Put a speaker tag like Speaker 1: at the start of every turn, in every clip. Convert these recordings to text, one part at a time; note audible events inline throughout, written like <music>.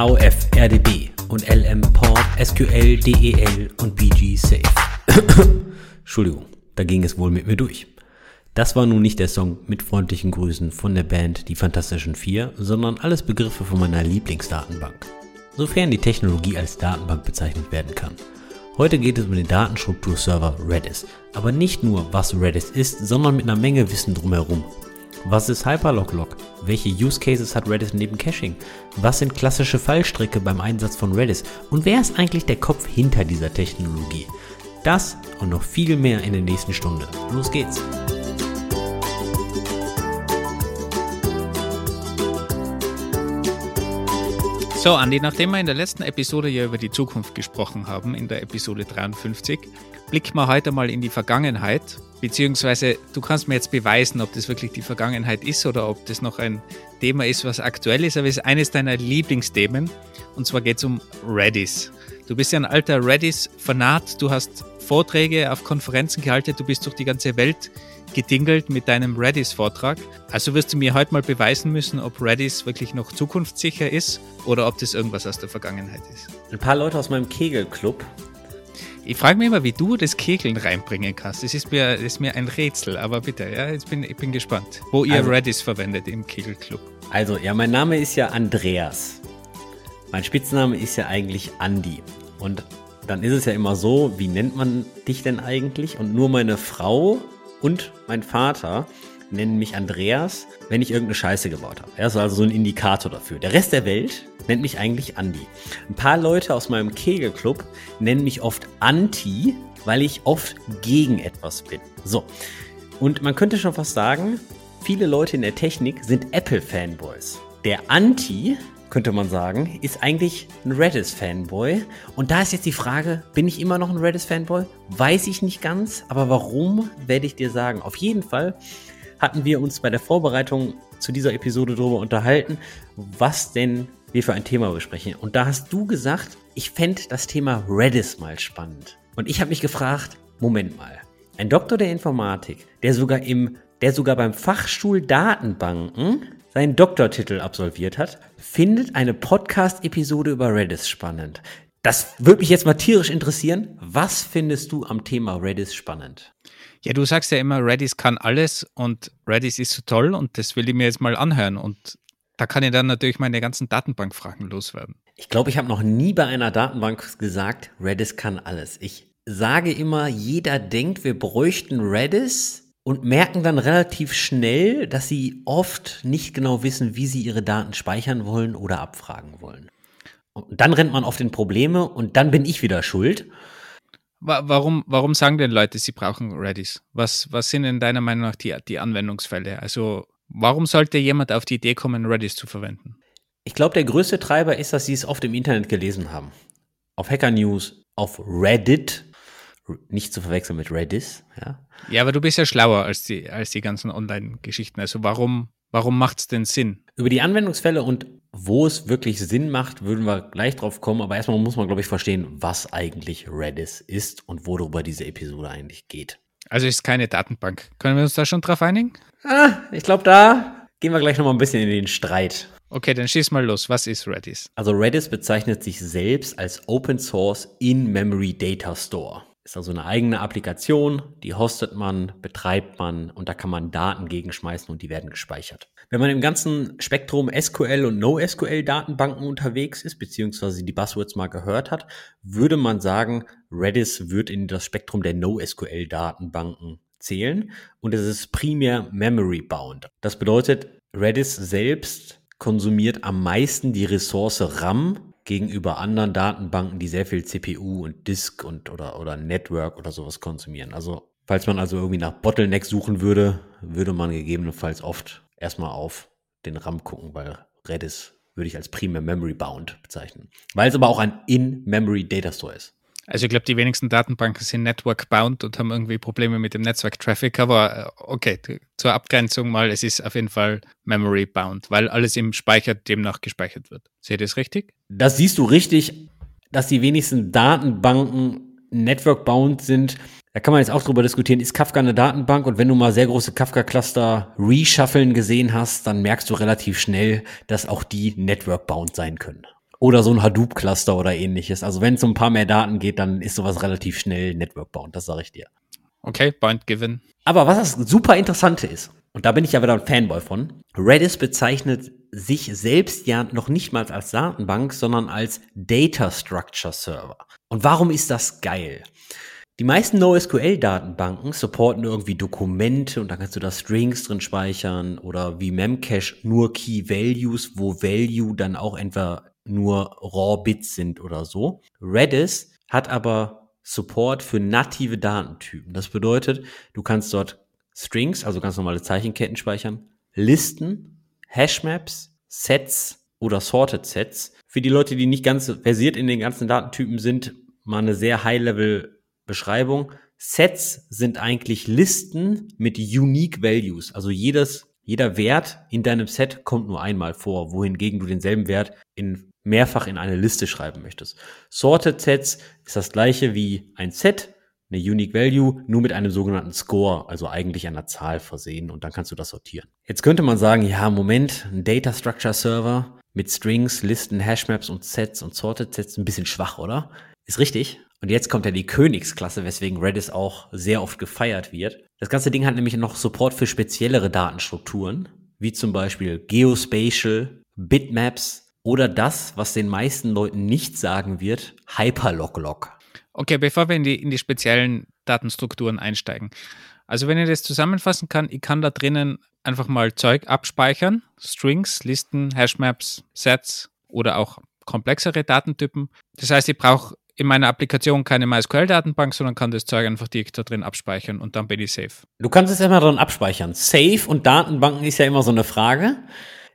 Speaker 1: AOF, RDB und LM Port, SQL, DEL und BG Safe. <coughs> Entschuldigung, da ging es wohl mit mir durch. Das war nun nicht der Song mit freundlichen Grüßen von der Band Die Fantastischen Vier, sondern alles Begriffe von meiner Lieblingsdatenbank. Sofern die Technologie als Datenbank bezeichnet werden kann. Heute geht es um den Datenstrukturserver Redis. Aber nicht nur, was Redis ist, sondern mit einer Menge Wissen drumherum. Was ist Hyperlog-Log? Welche Use Cases hat Redis neben Caching? Was sind klassische Fallstricke beim Einsatz von Redis? Und wer ist eigentlich der Kopf hinter dieser Technologie? Das und noch viel mehr in der nächsten Stunde. Los geht's!
Speaker 2: So, Andi, nachdem wir in der letzten Episode ja über die Zukunft gesprochen haben, in der Episode 53, blicken wir heute mal in die Vergangenheit. Beziehungsweise du kannst mir jetzt beweisen, ob das wirklich die Vergangenheit ist oder ob das noch ein Thema ist, was aktuell ist. Aber es ist eines deiner Lieblingsthemen. Und zwar geht es um Redis. Du bist ja ein alter Redis-Fanat. Du hast Vorträge auf Konferenzen gehalten. Du bist durch die ganze Welt gedingelt mit deinem Redis-Vortrag. Also wirst du mir heute mal beweisen müssen, ob Redis wirklich noch zukunftssicher ist oder ob das irgendwas aus der Vergangenheit ist.
Speaker 1: Ein paar Leute aus meinem Kegelclub.
Speaker 2: Ich frage mich immer, wie du das Kegeln reinbringen kannst. Das ist mir, das ist mir ein Rätsel, aber bitte, ja, jetzt bin, ich bin gespannt, wo ihr also, Redis verwendet im Kegelclub.
Speaker 1: Also, ja, mein Name ist ja Andreas. Mein Spitzname ist ja eigentlich Andi. Und dann ist es ja immer so, wie nennt man dich denn eigentlich? Und nur meine Frau und mein Vater nennen mich Andreas, wenn ich irgendeine Scheiße gebaut habe. Er ist also so ein Indikator dafür. Der Rest der Welt nennt mich eigentlich Andi. Ein paar Leute aus meinem Kegelclub nennen mich oft Anti, weil ich oft gegen etwas bin. So. Und man könnte schon fast sagen, viele Leute in der Technik sind Apple-Fanboys. Der Anti könnte man sagen, ist eigentlich ein Redis-Fanboy. Und da ist jetzt die Frage, bin ich immer noch ein Redis-Fanboy? Weiß ich nicht ganz, aber warum, werde ich dir sagen. Auf jeden Fall hatten wir uns bei der Vorbereitung zu dieser Episode darüber unterhalten, was denn wir für ein Thema besprechen. Und da hast du gesagt, ich fände das Thema Redis mal spannend. Und ich habe mich gefragt, Moment mal, ein Doktor der Informatik, der sogar im, der sogar beim Fachstuhl Datenbanken seinen Doktortitel absolviert hat, findet eine Podcast-Episode über Redis spannend. Das würde mich jetzt mal tierisch interessieren. Was findest du am Thema Redis spannend?
Speaker 2: Ja, du sagst ja immer, Redis kann alles und Redis ist so toll und das will ich mir jetzt mal anhören. Und da kann ich dann natürlich meine ganzen Datenbankfragen loswerden.
Speaker 1: Ich glaube, ich habe noch nie bei einer Datenbank gesagt, Redis kann alles. Ich sage immer, jeder denkt, wir bräuchten Redis und merken dann relativ schnell, dass sie oft nicht genau wissen, wie sie ihre Daten speichern wollen oder abfragen wollen. Und dann rennt man oft in Probleme und dann bin ich wieder schuld.
Speaker 2: Warum, warum sagen denn Leute, sie brauchen Redis? Was, was sind in deiner Meinung nach die, die Anwendungsfälle? Also warum sollte jemand auf die Idee kommen, Redis zu verwenden?
Speaker 1: Ich glaube, der größte Treiber ist, dass sie es oft im Internet gelesen haben. Auf Hacker News, auf Reddit, nicht zu verwechseln mit Redis. Ja,
Speaker 2: ja aber du bist ja schlauer als die, als die ganzen Online-Geschichten. Also warum, warum macht es denn Sinn?
Speaker 1: Über die Anwendungsfälle und wo es wirklich Sinn macht, würden wir gleich drauf kommen. Aber erstmal muss man, glaube ich, verstehen, was eigentlich Redis ist und worüber diese Episode eigentlich geht.
Speaker 2: Also ist keine Datenbank. Können wir uns da schon drauf einigen?
Speaker 1: Ah, ich glaube, da gehen wir gleich nochmal ein bisschen in den Streit.
Speaker 2: Okay, dann schieß mal los. Was ist Redis?
Speaker 1: Also Redis bezeichnet sich selbst als Open Source In-Memory Data Store. Ist also eine eigene Applikation, die hostet man, betreibt man und da kann man Daten gegenschmeißen und die werden gespeichert. Wenn man im ganzen Spektrum SQL und NoSQL Datenbanken unterwegs ist, beziehungsweise die Buzzwords mal gehört hat, würde man sagen, Redis wird in das Spektrum der NoSQL Datenbanken zählen und es ist primär Memory bound. Das bedeutet, Redis selbst konsumiert am meisten die Ressource RAM gegenüber anderen Datenbanken, die sehr viel CPU und Disk und oder, oder Network oder sowas konsumieren. Also, falls man also irgendwie nach Bottlenecks suchen würde, würde man gegebenenfalls oft erstmal auf den RAM gucken, weil Redis würde ich als primär Memory Bound bezeichnen. Weil es aber auch ein In-Memory Data Store ist.
Speaker 2: Also ich glaube, die wenigsten Datenbanken sind network-bound und haben irgendwie Probleme mit dem Netzwerk-Traffic, aber äh, okay, zur Abgrenzung mal, es ist auf jeden Fall memory-bound, weil alles im Speicher demnach gespeichert wird. Seht ihr das richtig?
Speaker 1: Das siehst du richtig, dass die wenigsten Datenbanken network-bound sind. Da kann man jetzt auch drüber diskutieren, ist Kafka eine Datenbank? Und wenn du mal sehr große Kafka-Cluster reshuffeln gesehen hast, dann merkst du relativ schnell, dass auch die network-bound sein können. Oder so ein Hadoop-Cluster oder ähnliches. Also wenn es um ein paar mehr Daten geht, dann ist sowas relativ schnell Network-bound, das sage ich dir.
Speaker 2: Okay, point given.
Speaker 1: Aber was das super Interessante ist, und da bin ich ja wieder ein Fanboy von, Redis bezeichnet sich selbst ja noch nicht mal als Datenbank, sondern als Data Structure Server. Und warum ist das geil? Die meisten NoSQL-Datenbanken supporten irgendwie Dokumente und da kannst du da Strings drin speichern oder wie Memcache nur Key Values, wo Value dann auch entweder nur Raw Bits sind oder so. Redis hat aber Support für native Datentypen. Das bedeutet, du kannst dort Strings, also ganz normale Zeichenketten speichern, Listen, Hashmaps, Sets oder Sorted Sets. Für die Leute, die nicht ganz versiert in den ganzen Datentypen sind, mal eine sehr High-Level Beschreibung. Sets sind eigentlich Listen mit Unique Values. Also jedes, jeder Wert in deinem Set kommt nur einmal vor, wohingegen du denselben Wert in mehrfach in eine Liste schreiben möchtest. Sorted Sets ist das gleiche wie ein Set, eine Unique Value, nur mit einem sogenannten Score, also eigentlich einer Zahl versehen und dann kannst du das sortieren. Jetzt könnte man sagen, ja, Moment, ein Data Structure Server mit Strings, Listen, Hashmaps und Sets und Sorted Sets ein bisschen schwach, oder? Ist richtig. Und jetzt kommt ja die Königsklasse, weswegen Redis auch sehr oft gefeiert wird. Das ganze Ding hat nämlich noch Support für speziellere Datenstrukturen, wie zum Beispiel Geospatial, Bitmaps oder das, was den meisten Leuten nicht sagen wird, Hyperlog-Log.
Speaker 2: Okay, bevor wir in die, in die speziellen Datenstrukturen einsteigen. Also wenn ich das zusammenfassen kann, ich kann da drinnen einfach mal Zeug abspeichern, Strings, Listen, Hashmaps, Sets oder auch komplexere Datentypen. Das heißt, ich brauche in meiner Applikation keine MySQL-Datenbank, sondern kann das Zeug einfach direkt da drin abspeichern und dann bin ich safe.
Speaker 1: Du kannst es immer drin abspeichern. Safe und Datenbanken ist ja immer so eine Frage.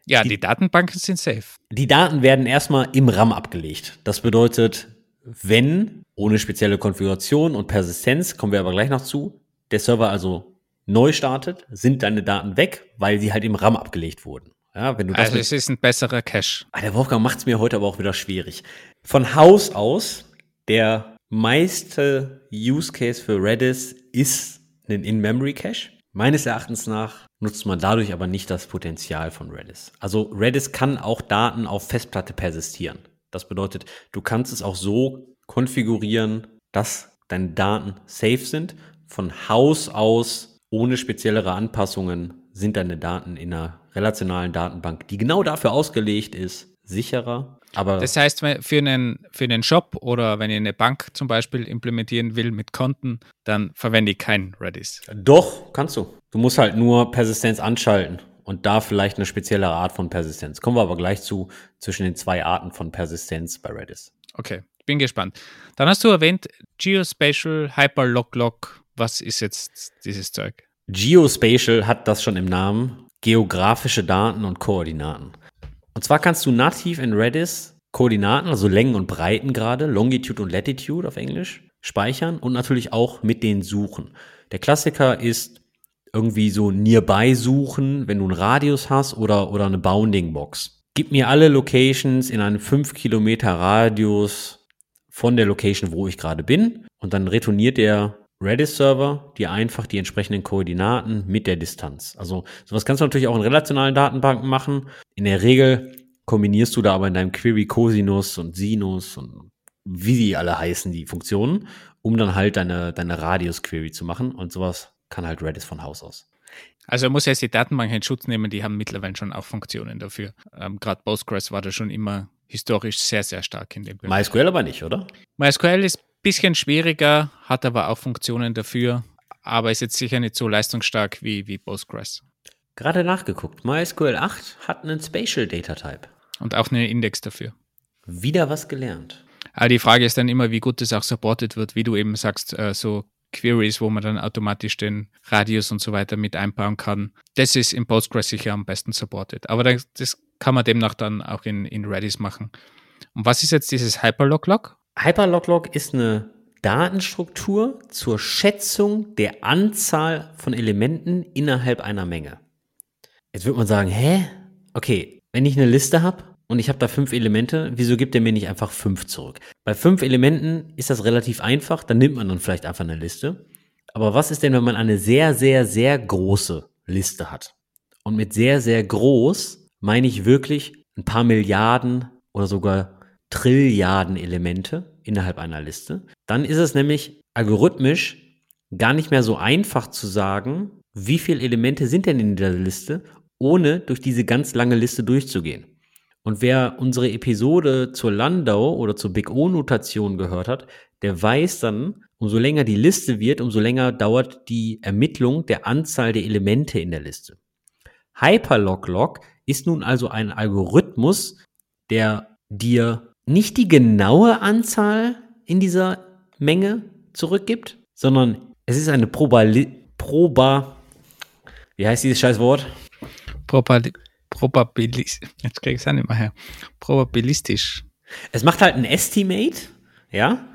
Speaker 2: Ja, die, die Datenbanken sind safe.
Speaker 1: Die Daten werden erstmal im RAM abgelegt. Das bedeutet, wenn ohne spezielle Konfiguration und Persistenz, kommen wir aber gleich noch zu, der Server also neu startet, sind deine Daten weg, weil sie halt im RAM abgelegt wurden. Ja, wenn du
Speaker 2: das also es ist ein besserer Cache.
Speaker 1: Ah, der Wolfgang macht es mir heute aber auch wieder schwierig. Von Haus aus der meiste Use Case für Redis ist ein In-Memory-Cache. Meines Erachtens nach nutzt man dadurch aber nicht das Potenzial von Redis. Also Redis kann auch Daten auf Festplatte persistieren. Das bedeutet, du kannst es auch so konfigurieren, dass deine Daten safe sind. Von Haus aus, ohne speziellere Anpassungen, sind deine Daten in einer relationalen Datenbank, die genau dafür ausgelegt ist, sicherer aber
Speaker 2: das heißt, für einen, für einen Shop oder wenn ich eine Bank zum Beispiel implementieren will mit Konten, dann verwende ich keinen Redis.
Speaker 1: Doch, kannst du. Du musst halt nur Persistenz anschalten und da vielleicht eine spezielle Art von Persistenz. Kommen wir aber gleich zu zwischen den zwei Arten von Persistenz bei Redis.
Speaker 2: Okay, bin gespannt. Dann hast du erwähnt Geospatial Hyperlog-Log. Was ist jetzt dieses Zeug?
Speaker 1: Geospatial hat das schon im Namen. Geografische Daten und Koordinaten. Und zwar kannst du nativ in Redis Koordinaten, also Längen und Breiten gerade, Longitude und Latitude auf Englisch, speichern und natürlich auch mit denen suchen. Der Klassiker ist irgendwie so nearby suchen, wenn du einen Radius hast oder, oder eine Bounding Box. Gib mir alle Locations in einem 5 Kilometer Radius von der Location, wo ich gerade bin. Und dann retourniert der Redis-Server dir einfach die entsprechenden Koordinaten mit der Distanz. Also sowas kannst du natürlich auch in relationalen Datenbanken machen. In der Regel kombinierst du da aber in deinem Query Cosinus und Sinus und wie die alle heißen, die Funktionen, um dann halt deine, deine Radius-Query zu machen. Und sowas kann halt Redis von Haus aus.
Speaker 2: Also muss jetzt die Datenbank in Schutz nehmen, die haben mittlerweile schon auch Funktionen dafür. Ähm, Gerade Postgres war da schon immer historisch sehr, sehr stark in dem
Speaker 1: Bereich. MySQL aber nicht, oder?
Speaker 2: MySQL ist Bisschen schwieriger, hat aber auch Funktionen dafür, aber ist jetzt sicher nicht so leistungsstark wie, wie Postgres.
Speaker 1: Gerade nachgeguckt. MySQL 8 hat einen Spatial Data Type.
Speaker 2: Und auch einen Index dafür.
Speaker 1: Wieder was gelernt.
Speaker 2: Aber die Frage ist dann immer, wie gut das auch supported wird, wie du eben sagst, äh, so Queries, wo man dann automatisch den Radius und so weiter mit einbauen kann. Das ist in Postgres sicher am besten supported. Aber das kann man demnach dann auch in, in Redis machen. Und was ist jetzt dieses Hyperlog-Log?
Speaker 1: Hyperlog-Log ist eine Datenstruktur zur Schätzung der Anzahl von Elementen innerhalb einer Menge. Jetzt wird man sagen, hä? Okay, wenn ich eine Liste habe und ich habe da fünf Elemente, wieso gibt er mir nicht einfach fünf zurück? Bei fünf Elementen ist das relativ einfach, dann nimmt man dann vielleicht einfach eine Liste. Aber was ist denn, wenn man eine sehr, sehr, sehr große Liste hat? Und mit sehr, sehr groß meine ich wirklich ein paar Milliarden oder sogar Trilliarden Elemente innerhalb einer Liste, dann ist es nämlich algorithmisch gar nicht mehr so einfach zu sagen, wie viele Elemente sind denn in dieser Liste, ohne durch diese ganz lange Liste durchzugehen. Und wer unsere Episode zur Landau oder zur Big O-Notation gehört hat, der weiß dann, umso länger die Liste wird, umso länger dauert die Ermittlung der Anzahl der Elemente in der Liste. Hyperlog-Log ist nun also ein Algorithmus, der dir nicht die genaue Anzahl in dieser Menge zurückgibt, sondern es ist eine Probali Proba, wie heißt dieses scheiß Wort?
Speaker 2: Probali Probabilis jetzt krieg es auch nicht mehr her. Probabilistisch.
Speaker 1: Es macht halt ein Estimate, ja,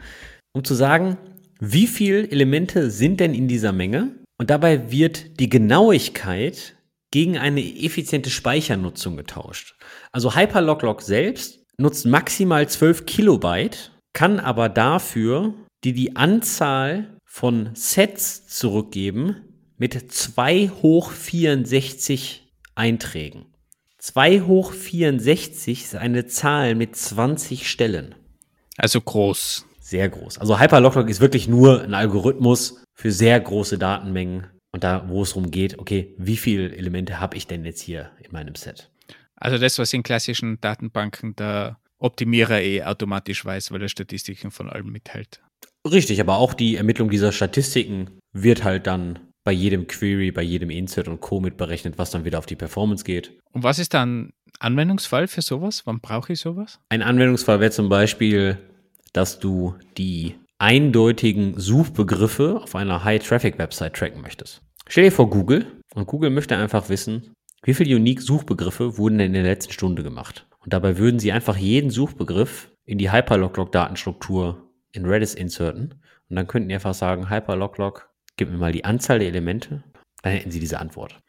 Speaker 1: um zu sagen, wie viele Elemente sind denn in dieser Menge? Und dabei wird die Genauigkeit gegen eine effiziente Speichernutzung getauscht. Also Hyperlog-Log selbst nutzt maximal 12 Kilobyte, kann aber dafür die die Anzahl von Sets zurückgeben mit 2 hoch 64 Einträgen. 2 hoch 64 ist eine Zahl mit 20 Stellen.
Speaker 2: Also groß.
Speaker 1: Sehr groß. Also Hyperlog ist wirklich nur ein Algorithmus für sehr große Datenmengen und da, wo es darum geht, okay, wie viele Elemente habe ich denn jetzt hier in meinem Set?
Speaker 2: Also das, was in klassischen Datenbanken der Optimierer eh automatisch weiß, weil er Statistiken von allem mithält.
Speaker 1: Richtig, aber auch die Ermittlung dieser Statistiken wird halt dann bei jedem Query, bei jedem Insert und Co. mitberechnet, was dann wieder auf die Performance geht.
Speaker 2: Und was ist dann Anwendungsfall für sowas? Wann brauche ich sowas?
Speaker 1: Ein Anwendungsfall wäre zum Beispiel, dass du die eindeutigen Suchbegriffe auf einer High-Traffic-Website tracken möchtest. Stell dir vor Google und Google möchte einfach wissen, wie viele Unique-Suchbegriffe wurden denn in der letzten Stunde gemacht. Und dabei würden sie einfach jeden Suchbegriff in die Hyperlog-Log-Datenstruktur in Redis inserten. Und dann könnten die einfach sagen, Hyperlog-Log, gib mir mal die Anzahl der Elemente. Dann hätten sie diese Antwort.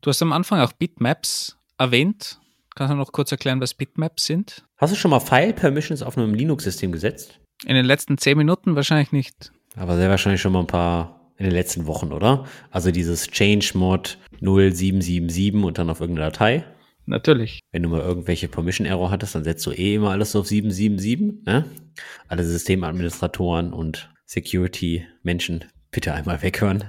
Speaker 2: Du hast am Anfang auch Bitmaps erwähnt. Kannst du noch kurz erklären, was Bitmaps sind?
Speaker 1: Hast du schon mal File Permissions auf einem Linux-System gesetzt?
Speaker 2: In den letzten zehn Minuten wahrscheinlich nicht.
Speaker 1: Aber sehr wahrscheinlich schon mal ein paar in den letzten Wochen, oder? Also dieses Change Mod 0777 und dann auf irgendeine Datei.
Speaker 2: Natürlich.
Speaker 1: Wenn du mal irgendwelche Permission Error hattest, dann setzt du eh immer alles auf 777, ne? Alle Systemadministratoren und Security Menschen bitte einmal weghören.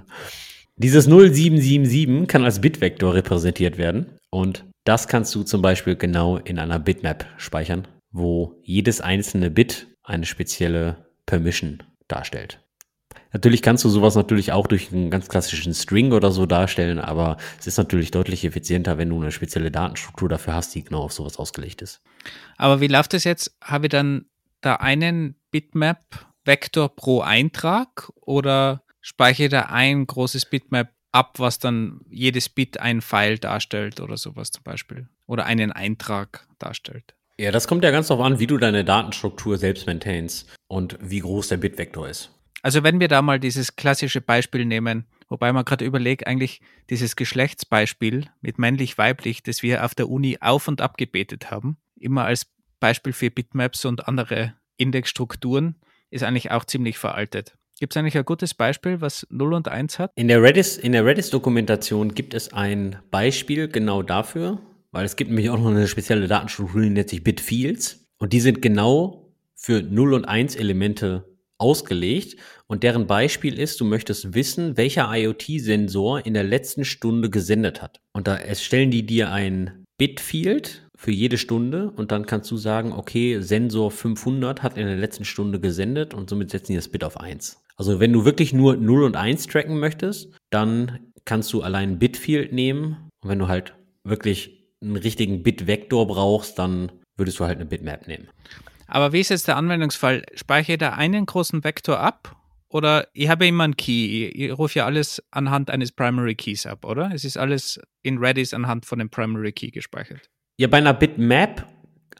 Speaker 1: Dieses 0777 kann als Bitvektor repräsentiert werden und das kannst du zum Beispiel genau in einer Bitmap speichern, wo jedes einzelne Bit eine spezielle Permission darstellt. Natürlich kannst du sowas natürlich auch durch einen ganz klassischen String oder so darstellen, aber es ist natürlich deutlich effizienter, wenn du eine spezielle Datenstruktur dafür hast, die genau auf sowas ausgelegt ist.
Speaker 2: Aber wie läuft das jetzt? Habe ich dann da einen Bitmap-Vektor pro Eintrag oder speichere da ein großes Bitmap ab, was dann jedes Bit ein File darstellt oder sowas zum Beispiel? Oder einen Eintrag darstellt?
Speaker 1: Ja, das kommt ja ganz darauf an, wie du deine Datenstruktur selbst maintainst und wie groß der Bitvektor ist.
Speaker 2: Also wenn wir da mal dieses klassische Beispiel nehmen, wobei man gerade überlegt, eigentlich dieses Geschlechtsbeispiel mit männlich-weiblich, das wir auf der Uni auf und ab gebetet haben, immer als Beispiel für Bitmaps und andere Indexstrukturen, ist eigentlich auch ziemlich veraltet. Gibt es eigentlich ein gutes Beispiel, was 0 und 1 hat?
Speaker 1: In der Redis, Redis-Dokumentation gibt es ein Beispiel genau dafür, weil es gibt nämlich auch noch eine spezielle Datenstruktur, die nennt sich Bitfields. Und die sind genau für 0 und 1 Elemente ausgelegt. Und deren Beispiel ist, du möchtest wissen, welcher IoT-Sensor in der letzten Stunde gesendet hat. Und da stellen die dir ein Bitfield für jede Stunde und dann kannst du sagen, okay, Sensor 500 hat in der letzten Stunde gesendet und somit setzen die das Bit auf 1. Also wenn du wirklich nur 0 und 1 tracken möchtest, dann kannst du allein Bitfield nehmen. Und wenn du halt wirklich einen richtigen Bitvektor brauchst, dann würdest du halt eine Bitmap nehmen.
Speaker 2: Aber wie ist jetzt der Anwendungsfall? Speichere ich da einen großen Vektor ab? Oder ich habe immer einen Key. Ich, ich rufe ja alles anhand eines Primary Keys ab, oder? Es ist alles in Redis anhand von dem Primary Key gespeichert.
Speaker 1: Ja, bei einer Bitmap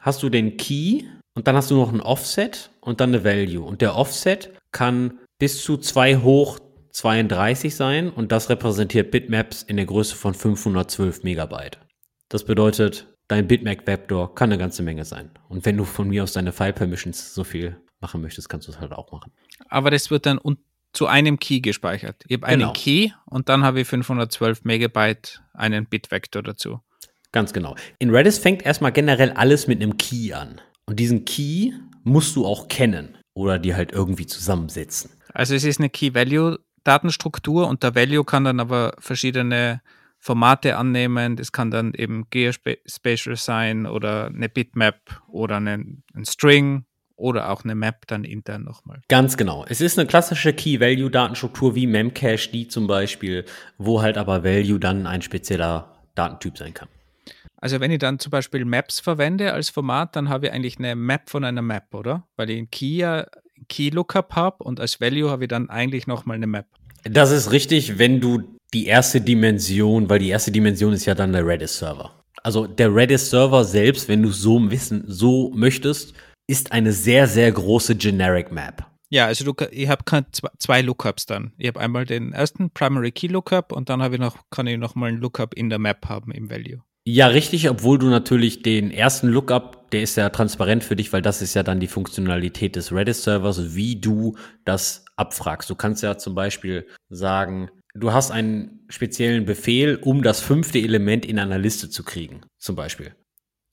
Speaker 1: hast du den Key und dann hast du noch ein Offset und dann eine Value. Und der Offset kann bis zu 2 hoch 32 sein und das repräsentiert Bitmaps in der Größe von 512 Megabyte. Das bedeutet, dein Bitmap-Vektor kann eine ganze Menge sein. Und wenn du von mir aus deine File-Permissions so viel machen möchtest, kannst du es halt auch machen.
Speaker 2: Aber das wird dann zu einem Key gespeichert. Ich habe einen genau. Key und dann habe ich 512 Megabyte einen Bitvektor dazu.
Speaker 1: Ganz genau. In Redis fängt erstmal generell alles mit einem Key an. Und diesen Key musst du auch kennen oder die halt irgendwie zusammensetzen.
Speaker 2: Also es ist eine Key-Value-Datenstruktur und der Value kann dann aber verschiedene Formate annehmen. Das kann dann eben Geospatial sein oder eine Bitmap oder ein, ein String oder auch eine Map dann intern nochmal.
Speaker 1: Ganz genau. Es ist eine klassische Key-Value-Datenstruktur wie Memcache, die zum Beispiel, wo halt aber Value dann ein spezieller Datentyp sein kann.
Speaker 2: Also wenn ich dann zum Beispiel Maps verwende als Format, dann habe ich eigentlich eine Map von einer Map, oder? Weil ich in Key ja Key Lookup habe und als Value habe ich dann eigentlich nochmal eine Map.
Speaker 1: Das ist richtig, wenn du die erste Dimension, weil die erste Dimension ist ja dann der Redis-Server. Also der Redis-Server selbst, wenn du so wissen, so möchtest, ist eine sehr, sehr große Generic Map.
Speaker 2: Ja, also du, ich habe zwei Lookups dann. Ich habe einmal den ersten Primary Key Lookup und dann habe ich noch, kann ich noch mal einen Lookup in der Map haben im Value.
Speaker 1: Ja, richtig, obwohl du natürlich den ersten Lookup, der ist ja transparent für dich, weil das ist ja dann die Funktionalität des Redis-Servers, wie du das abfragst. Du kannst ja zum Beispiel sagen, du hast einen speziellen Befehl, um das fünfte Element in einer Liste zu kriegen, zum Beispiel.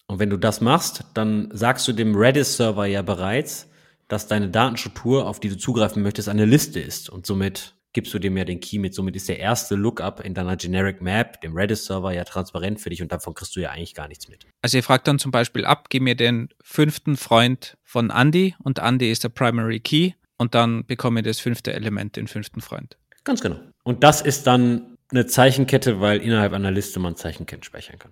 Speaker 1: Und wenn du das machst, dann sagst du dem Redis-Server ja bereits, dass deine Datenstruktur, auf die du zugreifen möchtest, eine Liste ist. Und somit gibst du dem ja den Key mit. Somit ist der erste Lookup in deiner Generic Map, dem Redis-Server, ja transparent für dich und davon kriegst du ja eigentlich gar nichts mit.
Speaker 2: Also ihr fragt dann zum Beispiel ab, gib mir den fünften Freund von Andy und Andy ist der Primary Key und dann bekomme ich das fünfte Element, den fünften Freund.
Speaker 1: Ganz genau. Und das ist dann eine Zeichenkette, weil innerhalb einer Liste man Zeichenketten speichern kann.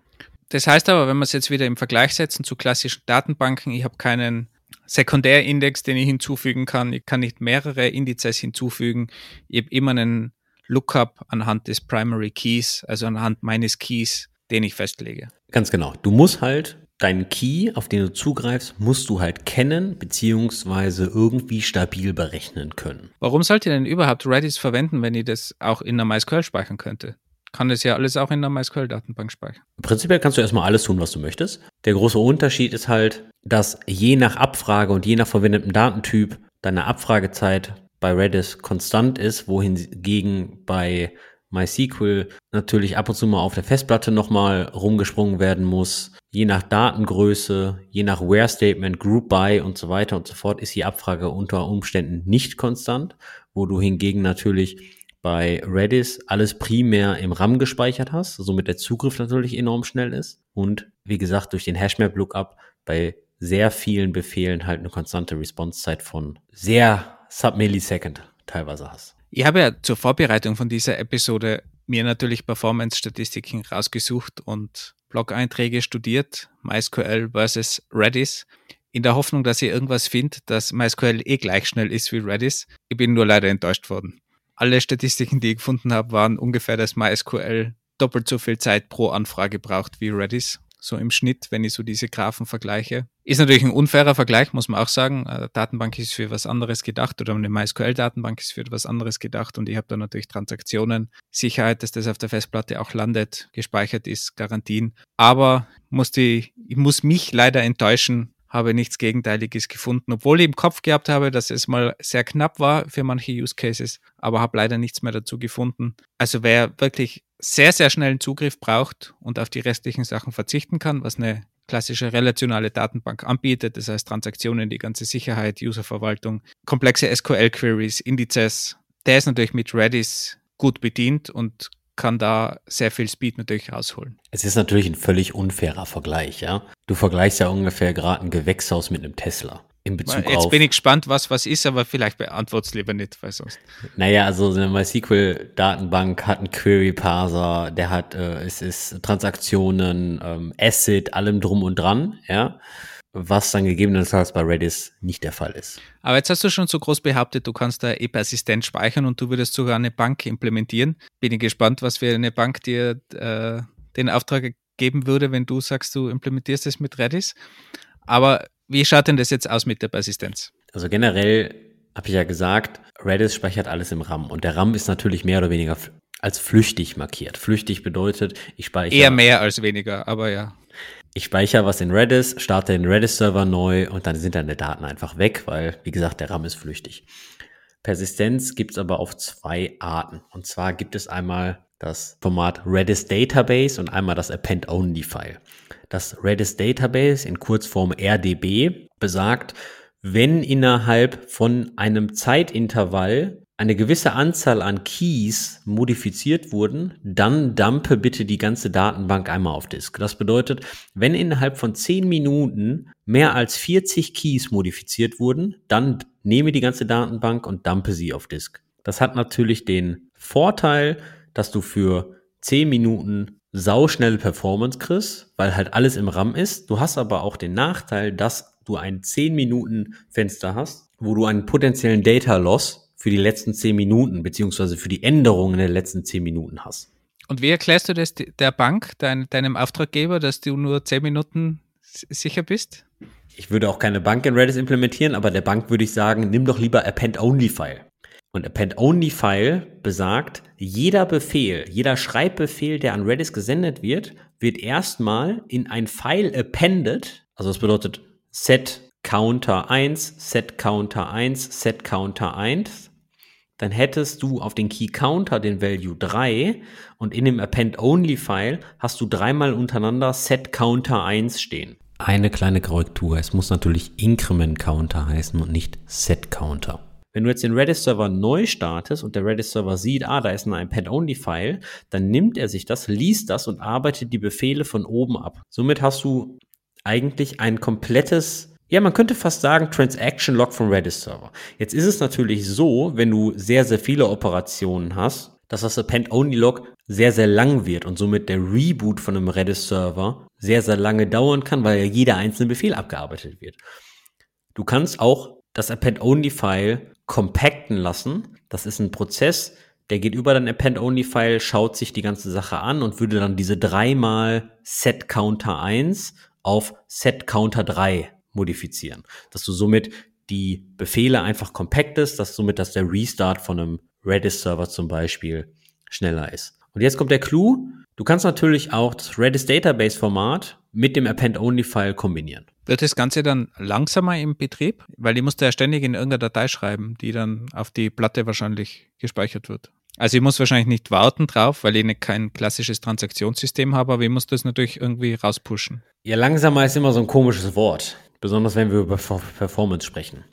Speaker 2: Das heißt aber, wenn wir es jetzt wieder im Vergleich setzen zu klassischen Datenbanken, ich habe keinen Sekundärindex, den ich hinzufügen kann. Ich kann nicht mehrere Indizes hinzufügen. Ich habe immer einen Lookup anhand des Primary Keys, also anhand meines Keys, den ich festlege.
Speaker 1: Ganz genau. Du musst halt deinen Key, auf den du zugreifst, musst du halt kennen, beziehungsweise irgendwie stabil berechnen können.
Speaker 2: Warum sollt ihr denn überhaupt Redis verwenden, wenn ihr das auch in der MySQL speichern könnte? Kann das ja alles auch in der MySQL-Datenbank speichern.
Speaker 1: Prinzipiell kannst du erstmal alles tun, was du möchtest. Der große Unterschied ist halt, dass je nach Abfrage und je nach verwendetem Datentyp deine Abfragezeit bei Redis konstant ist, wohingegen bei MySQL natürlich ab und zu mal auf der Festplatte nochmal rumgesprungen werden muss. Je nach Datengröße, je nach Where-Statement, Group By und so weiter und so fort ist die Abfrage unter Umständen nicht konstant, wo du hingegen natürlich bei Redis alles primär im RAM gespeichert hast, somit der Zugriff natürlich enorm schnell ist und wie gesagt durch den Hashmap Lookup bei sehr vielen Befehlen halt eine konstante Response-Zeit von sehr Sub-Millisecond teilweise hast.
Speaker 2: Ich habe ja zur Vorbereitung von dieser Episode mir natürlich Performance-Statistiken rausgesucht und Blog-Einträge studiert, MySQL versus Redis, in der Hoffnung, dass ihr irgendwas findet, dass MySQL eh gleich schnell ist wie Redis. Ich bin nur leider enttäuscht worden alle Statistiken, die ich gefunden habe, waren ungefähr, dass MySQL doppelt so viel Zeit pro Anfrage braucht wie Redis. So im Schnitt, wenn ich so diese Graphen vergleiche. Ist natürlich ein unfairer Vergleich, muss man auch sagen. Eine Datenbank ist für was anderes gedacht oder eine MySQL-Datenbank ist für was anderes gedacht und ich habe da natürlich Transaktionen, Sicherheit, dass das auf der Festplatte auch landet, gespeichert ist, Garantien. Aber muss die, ich muss mich leider enttäuschen, habe nichts Gegenteiliges gefunden, obwohl ich im Kopf gehabt habe, dass es mal sehr knapp war für manche Use Cases, aber habe leider nichts mehr dazu gefunden. Also wer wirklich sehr, sehr schnellen Zugriff braucht und auf die restlichen Sachen verzichten kann, was eine klassische relationale Datenbank anbietet, das heißt Transaktionen, die ganze Sicherheit, Userverwaltung, komplexe SQL-Queries, Indizes, der ist natürlich mit Redis gut bedient und kann da sehr viel Speed natürlich rausholen.
Speaker 1: Es ist natürlich ein völlig unfairer Vergleich, ja. Du vergleichst ja ungefähr gerade ein Gewächshaus mit einem Tesla. In Bezug
Speaker 2: Jetzt auf, bin ich gespannt, was was ist, aber vielleicht beantwortet es lieber nicht, weil sonst.
Speaker 1: Naja, also eine MySQL-Datenbank hat einen Query-Parser, der hat, äh, es ist Transaktionen, ähm, Acid, allem drum und dran, ja was dann gegebenenfalls bei Redis nicht der Fall ist.
Speaker 2: Aber jetzt hast du schon so groß behauptet, du kannst da eh persistent speichern und du würdest sogar eine Bank implementieren. Bin ich gespannt, was für eine Bank dir äh, den Auftrag geben würde, wenn du sagst, du implementierst es mit Redis. Aber wie schaut denn das jetzt aus mit der Persistenz?
Speaker 1: Also generell habe ich ja gesagt, Redis speichert alles im RAM und der RAM ist natürlich mehr oder weniger als flüchtig markiert. Flüchtig bedeutet, ich speichere.
Speaker 2: Eher mehr als weniger, aber ja
Speaker 1: ich speichere was in Redis, starte den Redis-Server neu und dann sind deine Daten einfach weg, weil, wie gesagt, der RAM ist flüchtig. Persistenz gibt es aber auf zwei Arten. Und zwar gibt es einmal das Format Redis Database und einmal das Append-Only-File. Das Redis Database in Kurzform RDB besagt, wenn innerhalb von einem Zeitintervall eine gewisse Anzahl an Keys modifiziert wurden, dann dumpe bitte die ganze Datenbank einmal auf Disk. Das bedeutet, wenn innerhalb von 10 Minuten mehr als 40 Keys modifiziert wurden, dann nehme die ganze Datenbank und dumpe sie auf Disk. Das hat natürlich den Vorteil, dass du für 10 Minuten sauschnelle Performance kriegst, weil halt alles im RAM ist. Du hast aber auch den Nachteil, dass du ein 10 Minuten Fenster hast, wo du einen potenziellen Data Loss für die letzten 10 Minuten beziehungsweise für die Änderungen der letzten 10 Minuten hast.
Speaker 2: Und wie erklärst du das der Bank, dein, deinem Auftraggeber, dass du nur 10 Minuten sicher bist?
Speaker 1: Ich würde auch keine Bank in Redis implementieren, aber der Bank würde ich sagen, nimm doch lieber Append-Only-File. Und Append-Only-File besagt, jeder Befehl, jeder Schreibbefehl, der an Redis gesendet wird, wird erstmal in ein File appended. Also das bedeutet set counter 1, set counter 1, set counter 1. Dann hättest du auf den Key Counter den Value 3 und in dem Append-Only-File hast du dreimal untereinander set counter 1 stehen. Eine kleine Korrektur. Es muss natürlich Increment Counter heißen und nicht Set Counter. Wenn du jetzt den Redis-Server neu startest und der Redis-Server sieht, ah, da ist ein iPad-Only-File, dann nimmt er sich das, liest das und arbeitet die Befehle von oben ab. Somit hast du eigentlich ein komplettes, ja, man könnte fast sagen, Transaction Log vom Redis-Server. Jetzt ist es natürlich so, wenn du sehr, sehr viele Operationen hast, dass das Append-Only-Log sehr, sehr lang wird und somit der Reboot von einem Redis-Server sehr, sehr lange dauern kann, weil ja jeder einzelne Befehl abgearbeitet wird. Du kannst auch das Append-Only-File compacten lassen. Das ist ein Prozess, der geht über dein Append-Only-File, schaut sich die ganze Sache an und würde dann diese dreimal Set-Counter 1 auf Set-Counter 3 modifizieren. Dass du somit die Befehle einfach compactest, dass somit, dass der Restart von einem Redis-Server zum Beispiel schneller ist. Und jetzt kommt der Clou. Du kannst natürlich auch das Redis Database Format mit dem Append-Only-File kombinieren.
Speaker 2: Wird das Ganze dann langsamer im Betrieb? Weil die musst du ja ständig in irgendeiner Datei schreiben, die dann auf die Platte wahrscheinlich gespeichert wird. Also ich muss wahrscheinlich nicht warten drauf, weil ich nicht kein klassisches Transaktionssystem habe, aber ich muss das natürlich irgendwie rauspushen.
Speaker 1: Ja, langsamer ist immer so ein komisches Wort. Besonders wenn wir über Performance sprechen.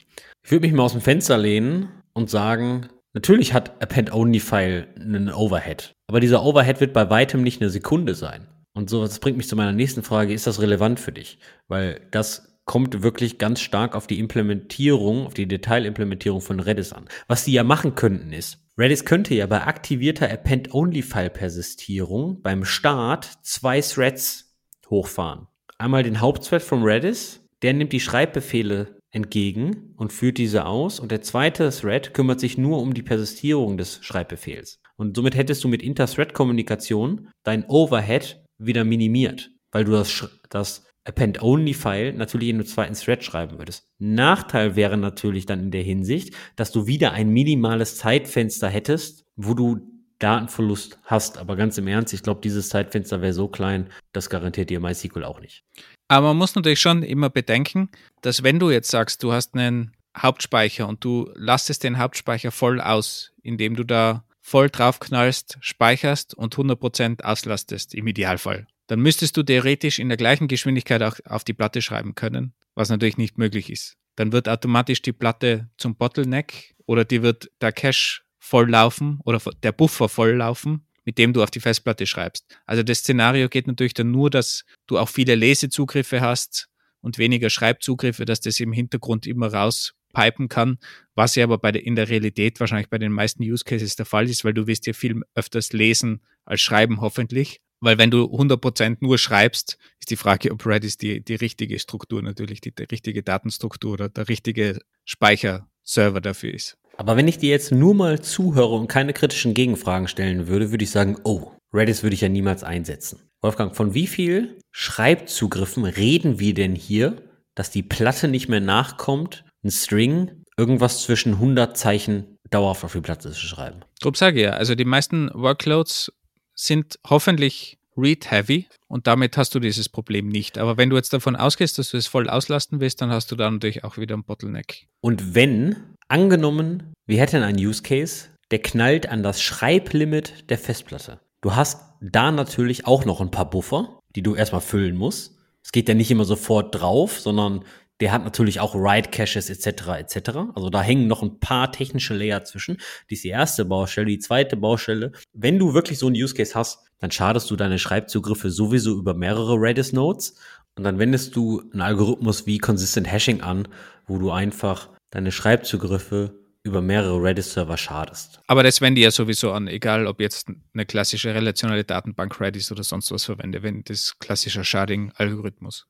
Speaker 1: Ich würde mich mal aus dem Fenster lehnen und sagen, Natürlich hat Append-Only-File einen Overhead, aber dieser Overhead wird bei weitem nicht eine Sekunde sein. Und so, das bringt mich zu meiner nächsten Frage, ist das relevant für dich? Weil das kommt wirklich ganz stark auf die Implementierung, auf die Detailimplementierung von Redis an. Was die ja machen könnten ist, Redis könnte ja bei aktivierter Append-Only-File-Persistierung beim Start zwei Threads hochfahren. Einmal den Hauptthread von Redis, der nimmt die Schreibbefehle entgegen und führt diese aus. Und der zweite Thread kümmert sich nur um die Persistierung des Schreibbefehls. Und somit hättest du mit Inter-Thread-Kommunikation dein Overhead wieder minimiert, weil du das, das Append-Only-File natürlich in einem zweiten Thread schreiben würdest. Nachteil wäre natürlich dann in der Hinsicht, dass du wieder ein minimales Zeitfenster hättest, wo du Datenverlust hast. Aber ganz im Ernst, ich glaube, dieses Zeitfenster wäre so klein, das garantiert dir MySQL auch nicht.
Speaker 2: Aber man muss natürlich schon immer bedenken, dass wenn du jetzt sagst, du hast einen Hauptspeicher und du lastest den Hauptspeicher voll aus, indem du da voll draufknallst, speicherst und 100% auslastest, im Idealfall, dann müsstest du theoretisch in der gleichen Geschwindigkeit auch auf die Platte schreiben können, was natürlich nicht möglich ist. Dann wird automatisch die Platte zum Bottleneck oder die wird der Cache voll laufen oder der Buffer voll laufen mit dem du auf die Festplatte schreibst. Also das Szenario geht natürlich dann nur, dass du auch viele Lesezugriffe hast und weniger Schreibzugriffe, dass das im Hintergrund immer rauspipen kann, was ja aber bei der, in der Realität wahrscheinlich bei den meisten Use Cases der Fall ist, weil du wirst ja viel öfters lesen als schreiben hoffentlich. Weil wenn du 100% nur schreibst, ist die Frage, ob Redis die, die richtige Struktur natürlich, die, die richtige Datenstruktur oder der richtige Speicherserver dafür ist.
Speaker 1: Aber wenn ich dir jetzt nur mal zuhöre und keine kritischen Gegenfragen stellen würde, würde ich sagen, oh, Redis würde ich ja niemals einsetzen. Wolfgang, von wie viel Schreibzugriffen reden wir denn hier, dass die Platte nicht mehr nachkommt, ein String, irgendwas zwischen 100 Zeichen dauerhaft auf die Platte zu schreiben?
Speaker 2: Drum sage ich ja, also die meisten Workloads sind hoffentlich read-heavy und damit hast du dieses Problem nicht. Aber wenn du jetzt davon ausgehst, dass du es voll auslasten willst, dann hast du da natürlich auch wieder ein Bottleneck.
Speaker 1: Und wenn Angenommen, wir hätten einen Use Case, der knallt an das Schreiblimit der Festplatte. Du hast da natürlich auch noch ein paar Buffer, die du erstmal füllen musst. Es geht ja nicht immer sofort drauf, sondern der hat natürlich auch Write Caches etc. etc. Also da hängen noch ein paar technische Layer zwischen. Die ist die erste Baustelle, die zweite Baustelle. Wenn du wirklich so einen Use Case hast, dann schadest du deine Schreibzugriffe sowieso über mehrere Redis Nodes und dann wendest du einen Algorithmus wie Consistent Hashing an, wo du einfach deine Schreibzugriffe über mehrere Redis-Server schadest.
Speaker 2: Aber das wende ich ja sowieso an, egal ob jetzt eine klassische relationale Datenbank Redis oder sonst was verwende, wenn das klassische Sharding-Algorithmus.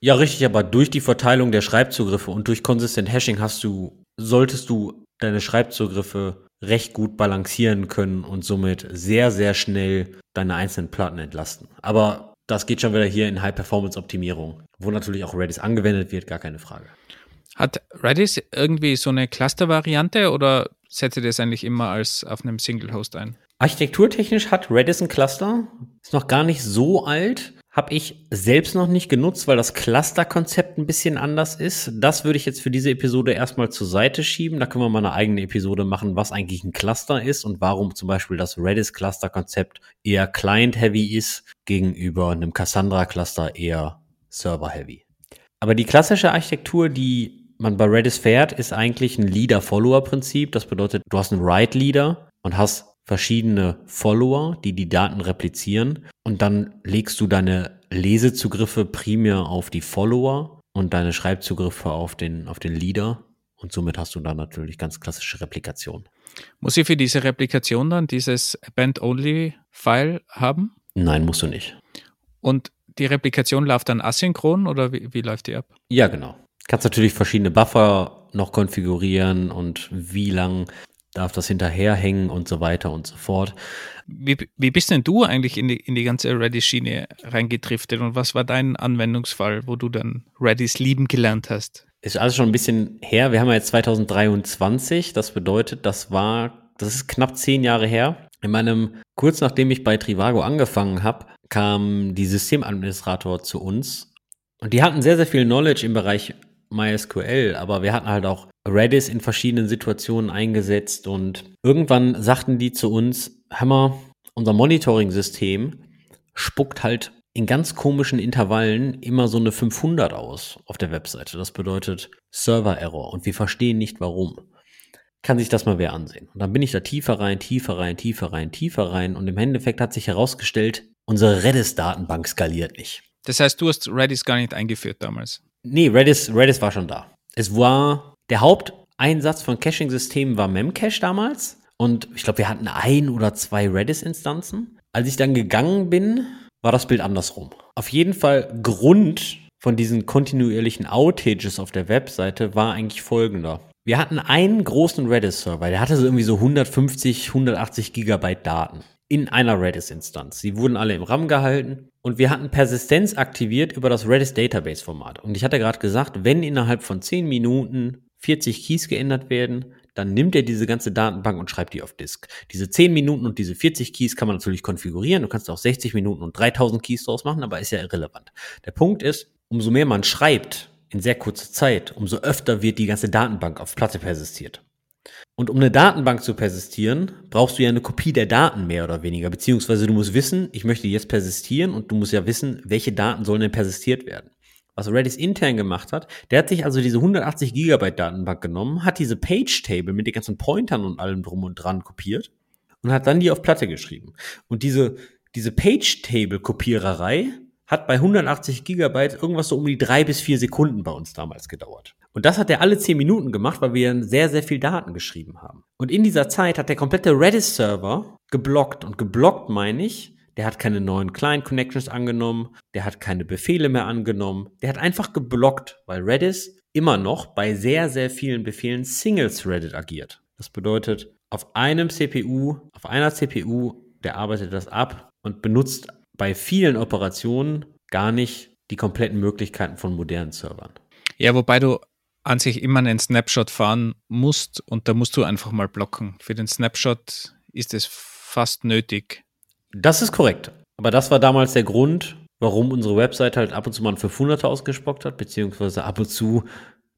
Speaker 1: Ja, richtig, aber durch die Verteilung der Schreibzugriffe und durch Consistent Hashing hast du, solltest du deine Schreibzugriffe recht gut balancieren können und somit sehr, sehr schnell deine einzelnen Platten entlasten. Aber das geht schon wieder hier in High-Performance-Optimierung, wo natürlich auch Redis angewendet wird, gar keine Frage.
Speaker 2: Hat Redis irgendwie so eine Cluster-Variante oder setzt ihr das eigentlich immer als auf einem Single-Host ein?
Speaker 1: Architekturtechnisch hat Redis ein Cluster, ist noch gar nicht so alt, habe ich selbst noch nicht genutzt, weil das Cluster-Konzept ein bisschen anders ist. Das würde ich jetzt für diese Episode erstmal zur Seite schieben. Da können wir mal eine eigene Episode machen, was eigentlich ein Cluster ist und warum zum Beispiel das Redis-Cluster-Konzept eher Client-heavy ist gegenüber einem Cassandra-Cluster eher Server-heavy. Aber die klassische Architektur, die man bei Redis fährt, ist eigentlich ein Leader-Follower-Prinzip. Das bedeutet, du hast einen Write-Leader und hast verschiedene Follower, die die Daten replizieren und dann legst du deine Lesezugriffe primär auf die Follower und deine Schreibzugriffe auf den, auf den Leader und somit hast du dann natürlich ganz klassische Replikation.
Speaker 2: Muss ich für diese Replikation dann dieses Band-Only-File haben?
Speaker 1: Nein, musst du nicht.
Speaker 2: Und die Replikation läuft dann asynchron oder wie, wie läuft die ab?
Speaker 1: Ja, genau. Kannst natürlich verschiedene Buffer noch konfigurieren und wie lang darf das hinterherhängen und so weiter und so fort.
Speaker 2: Wie, wie bist denn du eigentlich in die, in die ganze Redis-Schiene reingedriftet und was war dein Anwendungsfall, wo du dann Redis lieben gelernt hast?
Speaker 1: Ist alles schon ein bisschen her. Wir haben ja jetzt 2023. Das bedeutet, das war, das ist knapp zehn Jahre her. In meinem, kurz nachdem ich bei Trivago angefangen habe, kam die Systemadministrator zu uns und die hatten sehr, sehr viel Knowledge im Bereich MySQL, aber wir hatten halt auch Redis in verschiedenen Situationen eingesetzt und irgendwann sagten die zu uns, Hammer, unser Monitoring-System spuckt halt in ganz komischen Intervallen immer so eine 500 aus auf der Webseite. Das bedeutet Server-Error und wir verstehen nicht warum. Kann sich das mal wer ansehen. Und dann bin ich da tiefer rein, tiefer rein, tiefer rein, tiefer rein und im Endeffekt hat sich herausgestellt, unsere Redis-Datenbank skaliert nicht.
Speaker 2: Das heißt, du hast Redis gar nicht eingeführt damals?
Speaker 1: Nee, Redis, Redis war schon da. Es war der Haupteinsatz von Caching-Systemen war Memcache damals. Und ich glaube, wir hatten ein oder zwei Redis-Instanzen. Als ich dann gegangen bin, war das Bild andersrum. Auf jeden Fall Grund von diesen kontinuierlichen Outages auf der Webseite war eigentlich folgender. Wir hatten einen großen Redis-Server, der hatte so irgendwie so 150, 180 Gigabyte Daten in einer Redis-Instanz. Sie wurden alle im RAM gehalten und wir hatten Persistenz aktiviert über das Redis Database Format. Und ich hatte gerade gesagt, wenn innerhalb von 10 Minuten 40 Keys geändert werden, dann nimmt er diese ganze Datenbank und schreibt die auf Disk. Diese 10 Minuten und diese 40 Keys kann man natürlich konfigurieren. Du kannst auch 60 Minuten und 3000 Keys draus machen, aber ist ja irrelevant. Der Punkt ist, umso mehr man schreibt in sehr kurzer Zeit, umso öfter wird die ganze Datenbank auf Platte persistiert. Und um eine Datenbank zu persistieren, brauchst du ja eine Kopie der Daten mehr oder weniger. Beziehungsweise du musst wissen, ich möchte jetzt persistieren und du musst ja wissen, welche Daten sollen denn persistiert werden. Was Redis intern gemacht hat, der hat sich also diese 180 Gigabyte Datenbank genommen, hat diese Page Table mit den ganzen Pointern und allem drum und dran kopiert und hat dann die auf Platte geschrieben. Und diese, diese Page Table Kopiererei hat bei 180 Gigabyte irgendwas so um die drei bis vier Sekunden bei uns damals gedauert. Und das hat er alle zehn Minuten gemacht, weil wir sehr, sehr viel Daten geschrieben haben. Und in dieser Zeit hat der komplette Redis-Server geblockt. Und geblockt meine ich, der hat keine neuen Client-Connections angenommen, der hat keine Befehle mehr angenommen, der hat einfach geblockt, weil Redis immer noch bei sehr, sehr vielen Befehlen Single-Threaded agiert. Das bedeutet, auf einem CPU, auf einer CPU, der arbeitet das ab und benutzt bei vielen Operationen gar nicht die kompletten Möglichkeiten von modernen Servern.
Speaker 2: Ja, wobei du an sich immer einen Snapshot fahren musst und da musst du einfach mal blocken. Für den Snapshot ist es fast nötig.
Speaker 1: Das ist korrekt. Aber das war damals der Grund, warum unsere Website halt ab und zu mal ein 500er ausgespuckt hat, beziehungsweise ab und zu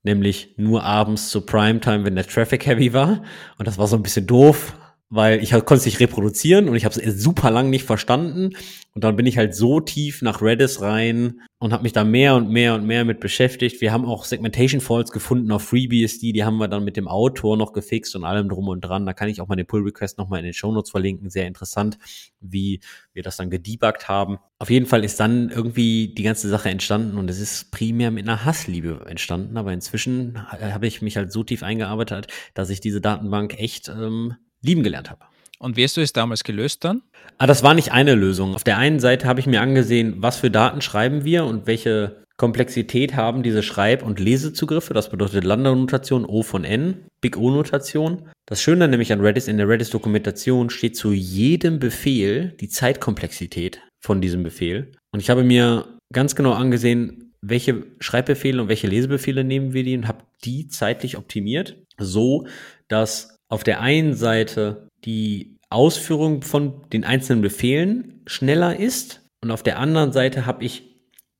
Speaker 1: nämlich nur abends zur Primetime, wenn der Traffic heavy war. Und das war so ein bisschen doof. Weil ich konnte es nicht reproduzieren und ich habe es super lang nicht verstanden. Und dann bin ich halt so tief nach Redis rein und habe mich da mehr und mehr und mehr mit beschäftigt. Wir haben auch Segmentation Faults gefunden auf FreeBSD, die haben wir dann mit dem Autor noch gefixt und allem drum und dran. Da kann ich auch den Pull Request nochmal in den Show Notes verlinken. Sehr interessant, wie wir das dann gedebuggt haben. Auf jeden Fall ist dann irgendwie die ganze Sache entstanden und es ist primär mit einer Hassliebe entstanden. Aber inzwischen habe ich mich halt so tief eingearbeitet, dass ich diese Datenbank echt ähm, lieben gelernt habe.
Speaker 2: Und wie hast du es damals gelöst dann?
Speaker 1: Ah, das war nicht eine Lösung. Auf der einen Seite habe ich mir angesehen, was für Daten schreiben wir und welche Komplexität haben diese Schreib- und Lesezugriffe. Das bedeutet Lambda-Notation O von N, Big O-Notation. Das Schöne nämlich an Redis, in der Redis-Dokumentation steht zu jedem Befehl die Zeitkomplexität von diesem Befehl. Und ich habe mir ganz genau angesehen, welche Schreibbefehle und welche Lesebefehle nehmen wir die und habe die zeitlich optimiert, so dass auf der einen Seite die Ausführung von den einzelnen Befehlen schneller ist und auf der anderen Seite habe ich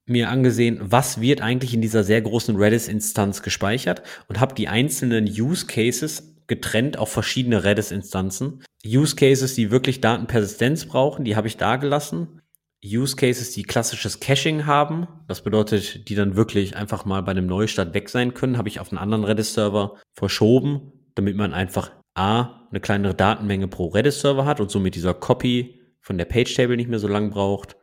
Speaker 1: mir angesehen, was wird eigentlich in dieser sehr großen Redis-Instanz gespeichert und habe die einzelnen Use Cases getrennt auf verschiedene Redis-Instanzen. Use Cases, die wirklich Datenpersistenz brauchen, die habe ich da gelassen. Use Cases, die klassisches Caching haben, das bedeutet, die dann wirklich einfach mal bei einem Neustart weg sein können, habe ich auf einen anderen Redis-Server verschoben, damit man einfach A, eine kleinere Datenmenge pro Redis-Server hat und somit dieser Copy von der Page-Table nicht mehr so lang braucht.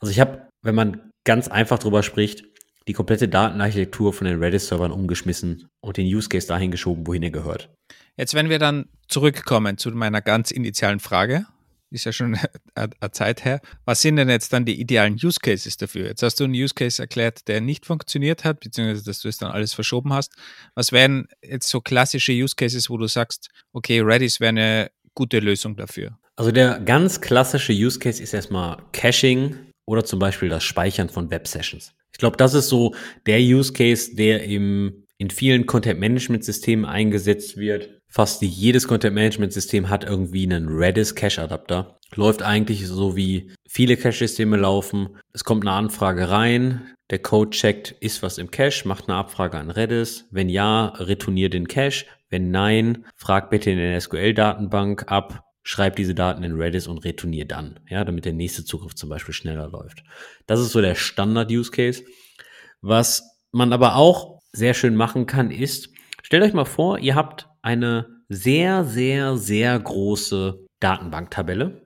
Speaker 1: Also ich habe, wenn man ganz einfach drüber spricht, die komplette Datenarchitektur von den Redis-Servern umgeschmissen und den Use Case dahin geschoben, wohin er gehört.
Speaker 2: Jetzt, wenn wir dann zurückkommen zu meiner ganz initialen Frage, ist ja schon <laughs> eine Zeit her. Was sind denn jetzt dann die idealen Use Cases dafür? Jetzt hast du einen Use Case erklärt, der nicht funktioniert hat, beziehungsweise dass du es dann alles verschoben hast. Was wären jetzt so klassische Use Cases, wo du sagst, okay, Redis wäre eine gute Lösung dafür?
Speaker 1: Also der ganz klassische Use Case ist erstmal Caching oder zum Beispiel das Speichern von Web Sessions. Ich glaube, das ist so der Use Case, der im, in vielen Content-Management-Systemen eingesetzt wird Fast jedes Content-Management-System hat irgendwie einen Redis-Cache-Adapter. Läuft eigentlich so wie viele Cache-Systeme laufen. Es kommt eine Anfrage rein, der Code checkt, ist was im Cache, macht eine Abfrage an Redis. Wenn ja, retourniert den Cache. Wenn nein, fragt bitte in der SQL-Datenbank ab, schreibt diese Daten in Redis und retourniert dann, ja, damit der nächste Zugriff zum Beispiel schneller läuft. Das ist so der Standard-Use-Case. Was man aber auch sehr schön machen kann, ist, stellt euch mal vor, ihr habt eine sehr, sehr, sehr große Datenbanktabelle.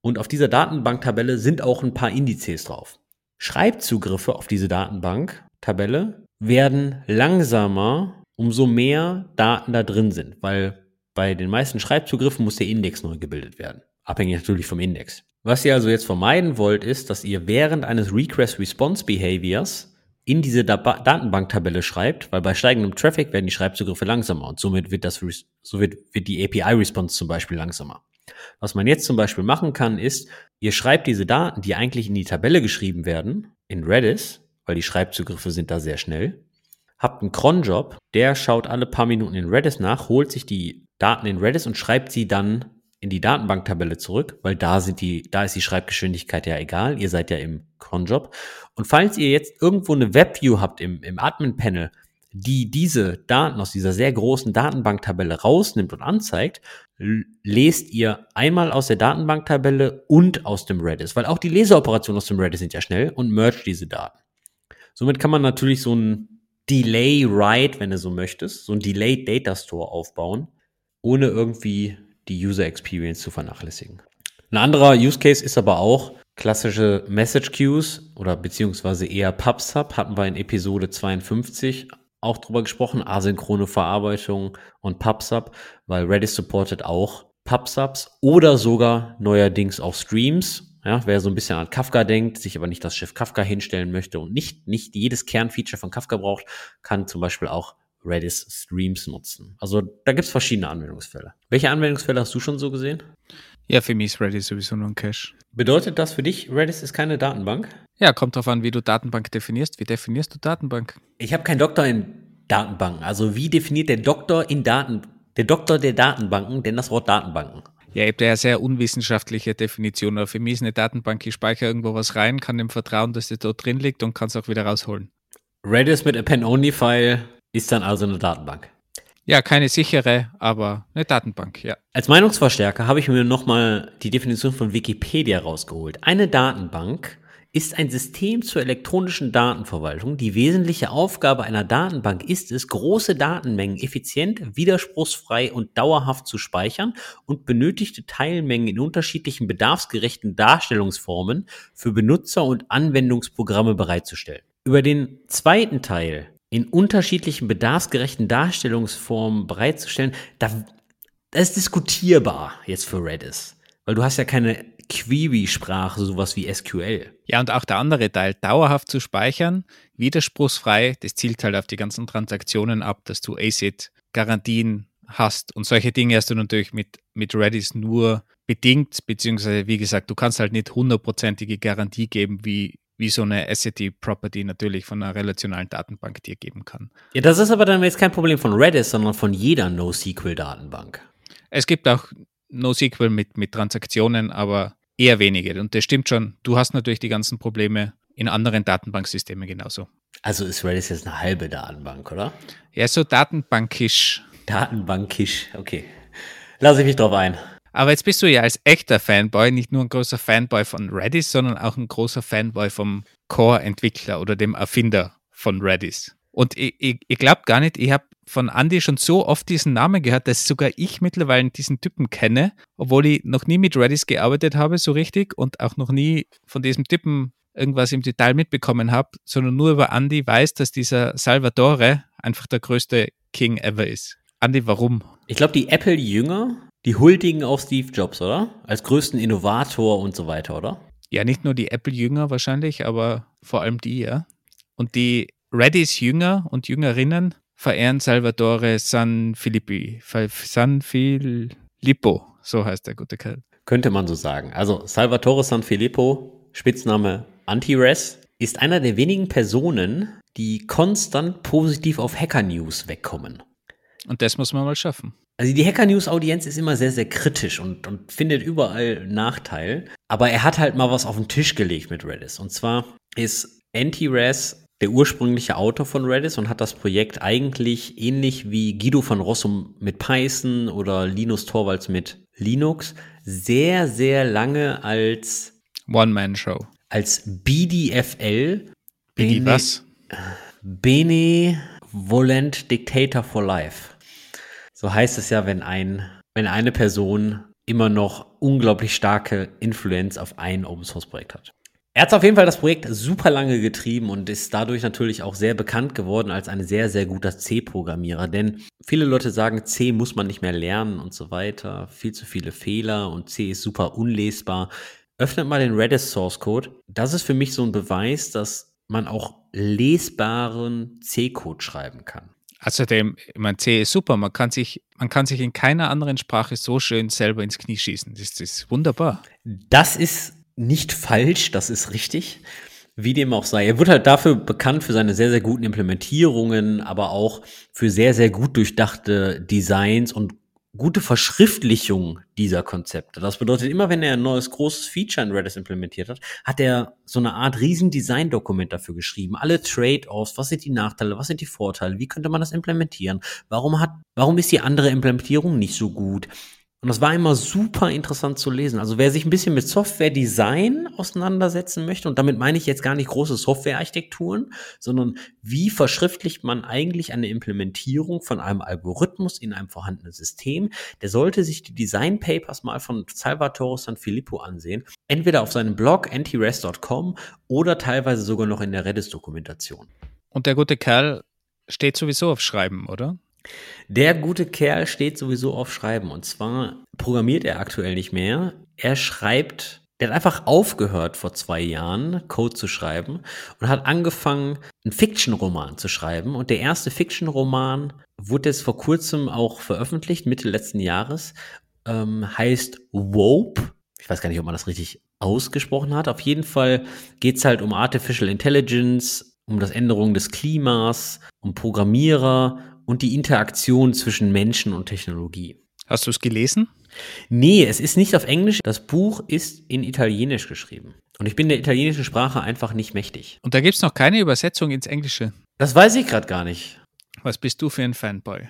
Speaker 1: Und auf dieser Datenbanktabelle sind auch ein paar Indizes drauf. Schreibzugriffe auf diese Datenbanktabelle werden langsamer, umso mehr Daten da drin sind, weil bei den meisten Schreibzugriffen muss der Index neu gebildet werden. Abhängig natürlich vom Index. Was ihr also jetzt vermeiden wollt, ist, dass ihr während eines Request Response Behaviors in diese Datenbanktabelle schreibt, weil bei steigendem Traffic werden die Schreibzugriffe langsamer und somit wird das, so wird, wird die API-Response zum Beispiel langsamer. Was man jetzt zum Beispiel machen kann, ist, ihr schreibt diese Daten, die eigentlich in die Tabelle geschrieben werden, in Redis, weil die Schreibzugriffe sind da sehr schnell, habt einen Cronjob, der schaut alle paar Minuten in Redis nach, holt sich die Daten in Redis und schreibt sie dann in die Datenbanktabelle zurück, weil da sind die, da ist die Schreibgeschwindigkeit ja egal. Ihr seid ja im Cronjob. Und falls ihr jetzt irgendwo eine Webview habt im, im Admin-Panel, die diese Daten aus dieser sehr großen Datenbanktabelle rausnimmt und anzeigt, lest ihr einmal aus der Datenbanktabelle und aus dem Redis, weil auch die Leseoperationen aus dem Redis sind ja schnell und merge diese Daten. Somit kann man natürlich so ein Delay Write, wenn du so möchtest, so ein Delayed Data Store aufbauen, ohne irgendwie die User Experience zu vernachlässigen. Ein anderer Use Case ist aber auch klassische Message Queues oder beziehungsweise eher PubSub hatten wir in Episode 52 auch drüber gesprochen, asynchrone Verarbeitung und PubSub, weil Redis supportet auch PubSubs oder sogar neuerdings auch Streams. Ja, wer so ein bisschen an Kafka denkt, sich aber nicht das Schiff Kafka hinstellen möchte und nicht, nicht jedes Kernfeature von Kafka braucht, kann zum Beispiel auch Redis Streams nutzen. Also da gibt es verschiedene Anwendungsfälle. Welche Anwendungsfälle hast du schon so gesehen?
Speaker 2: Ja, für mich ist Redis sowieso nur ein Cache.
Speaker 1: Bedeutet das für dich, Redis ist keine Datenbank?
Speaker 2: Ja, kommt drauf an, wie du Datenbank definierst. Wie definierst du Datenbank?
Speaker 1: Ich habe keinen Doktor in Datenbanken. Also wie definiert der Doktor in Daten, der Doktor der Datenbanken denn das Wort Datenbanken?
Speaker 2: Ja, ich habe ja sehr unwissenschaftliche Definition. Aber für mich ist eine Datenbank, ich speichere irgendwo was rein, kann dem vertrauen, dass das dort drin liegt und kann es auch wieder rausholen.
Speaker 1: Redis mit Append-Only-File ist dann also eine Datenbank.
Speaker 2: Ja, keine sichere, aber eine Datenbank, ja.
Speaker 1: Als Meinungsverstärker habe ich mir nochmal die Definition von Wikipedia rausgeholt. Eine Datenbank ist ein System zur elektronischen Datenverwaltung. Die wesentliche Aufgabe einer Datenbank ist es, große Datenmengen effizient, widerspruchsfrei und dauerhaft zu speichern und benötigte Teilmengen in unterschiedlichen bedarfsgerechten Darstellungsformen für Benutzer und Anwendungsprogramme bereitzustellen. Über den zweiten Teil in unterschiedlichen bedarfsgerechten Darstellungsformen bereitzustellen, da, das ist diskutierbar jetzt für Redis. Weil du hast ja keine Query-Sprache, sowas wie SQL.
Speaker 2: Ja, und auch der andere Teil, dauerhaft zu speichern, widerspruchsfrei, das zielt halt auf die ganzen Transaktionen ab, dass du ACID-Garantien hast. Und solche Dinge hast du natürlich mit, mit Redis nur bedingt, beziehungsweise wie gesagt, du kannst halt nicht hundertprozentige Garantie geben, wie, wie so eine Asset-Property natürlich von einer relationalen Datenbank dir geben kann.
Speaker 1: Ja, das ist aber dann jetzt kein Problem von Redis, sondern von jeder NoSQL-Datenbank.
Speaker 2: Es gibt auch NoSQL mit, mit Transaktionen, aber eher wenige. Und das stimmt schon. Du hast natürlich die ganzen Probleme in anderen Datenbanksystemen genauso.
Speaker 1: Also ist Redis jetzt eine halbe Datenbank, oder?
Speaker 2: Ja, so datenbankisch.
Speaker 1: Datenbankisch, okay. Lass ich mich drauf ein.
Speaker 2: Aber jetzt bist du ja als echter Fanboy nicht nur ein großer Fanboy von Redis, sondern auch ein großer Fanboy vom Core-Entwickler oder dem Erfinder von Redis. Und ich, ich, ich glaube gar nicht, ich habe von Andy schon so oft diesen Namen gehört, dass sogar ich mittlerweile diesen Typen kenne, obwohl ich noch nie mit Redis gearbeitet habe, so richtig, und auch noch nie von diesem Typen irgendwas im Detail mitbekommen habe, sondern nur über Andy weiß, dass dieser Salvatore einfach der größte King ever ist. Andy, warum?
Speaker 1: Ich glaube, die Apple-Jünger, die huldigen auf Steve Jobs, oder? Als größten Innovator und so weiter, oder?
Speaker 2: Ja, nicht nur die Apple-Jünger wahrscheinlich, aber vor allem die, ja. Und die Redis Jünger und Jüngerinnen verehren Salvatore San Filippi. San Filippo, so heißt der gute Kerl.
Speaker 1: Könnte man so sagen. Also Salvatore San Filippo, Spitzname Anti-Res, ist einer der wenigen Personen, die konstant positiv auf Hacker News wegkommen.
Speaker 2: Und das muss man mal schaffen.
Speaker 1: Also die Hacker News Audienz ist immer sehr, sehr kritisch und, und findet überall Nachteil. Aber er hat halt mal was auf den Tisch gelegt mit Redis. Und zwar ist Anti-Res der ursprüngliche Autor von Redis und hat das Projekt eigentlich ähnlich wie Guido von Rossum mit Python oder Linus Torvalds mit Linux sehr, sehr lange als
Speaker 2: One-Man-Show.
Speaker 1: Als BDFL.
Speaker 2: BD was?
Speaker 1: Benevolent Dictator for Life. So heißt es ja, wenn ein, wenn eine Person immer noch unglaublich starke Influenz auf ein Open Source Projekt hat. Er hat auf jeden Fall das Projekt super lange getrieben und ist dadurch natürlich auch sehr bekannt geworden als ein sehr, sehr guter C-Programmierer. Denn viele Leute sagen, C muss man nicht mehr lernen und so weiter. Viel zu viele Fehler und C ist super unlesbar. Öffnet mal den Redis Source Code. Das ist für mich so ein Beweis, dass man auch lesbaren C-Code schreiben kann.
Speaker 2: Außerdem, ich meine, C ist super. Man kann, sich, man kann sich in keiner anderen Sprache so schön selber ins Knie schießen. Das ist wunderbar.
Speaker 1: Das ist nicht falsch, das ist richtig. Wie dem auch sei. Er wird halt dafür bekannt für seine sehr, sehr guten Implementierungen, aber auch für sehr, sehr gut durchdachte Designs und gute Verschriftlichung dieser Konzepte. Das bedeutet, immer wenn er ein neues großes Feature in Redis implementiert hat, hat er so eine Art riesen Design-Dokument dafür geschrieben. Alle Trade-offs, was sind die Nachteile, was sind die Vorteile, wie könnte man das implementieren? Warum hat, warum ist die andere Implementierung nicht so gut? Und das war immer super interessant zu lesen. Also wer sich ein bisschen mit Software-Design auseinandersetzen möchte, und damit meine ich jetzt gar nicht große Software-Architekturen, sondern wie verschriftlicht man eigentlich eine Implementierung von einem Algorithmus in einem vorhandenen System, der sollte sich die Design-Papers mal von Salvatore Sanfilippo ansehen. Entweder auf seinem Blog antirest.com oder teilweise sogar noch in der Redis-Dokumentation.
Speaker 2: Und der gute Kerl steht sowieso auf Schreiben, oder?
Speaker 1: Der gute Kerl steht sowieso auf Schreiben. Und zwar programmiert er aktuell nicht mehr. Er schreibt, der hat einfach aufgehört vor zwei Jahren Code zu schreiben und hat angefangen, einen Fiction-Roman zu schreiben. Und der erste Fiction-Roman wurde jetzt vor kurzem auch veröffentlicht, Mitte letzten Jahres, ähm, heißt Wope. Ich weiß gar nicht, ob man das richtig ausgesprochen hat. Auf jeden Fall geht es halt um Artificial Intelligence, um das Änderung des Klimas, um Programmierer und die Interaktion zwischen Menschen und Technologie.
Speaker 2: Hast du es gelesen?
Speaker 1: Nee, es ist nicht auf Englisch. Das Buch ist in Italienisch geschrieben. Und ich bin der italienischen Sprache einfach nicht mächtig.
Speaker 2: Und da gibt es noch keine Übersetzung ins Englische.
Speaker 1: Das weiß ich gerade gar nicht.
Speaker 2: Was bist du für ein Fanboy?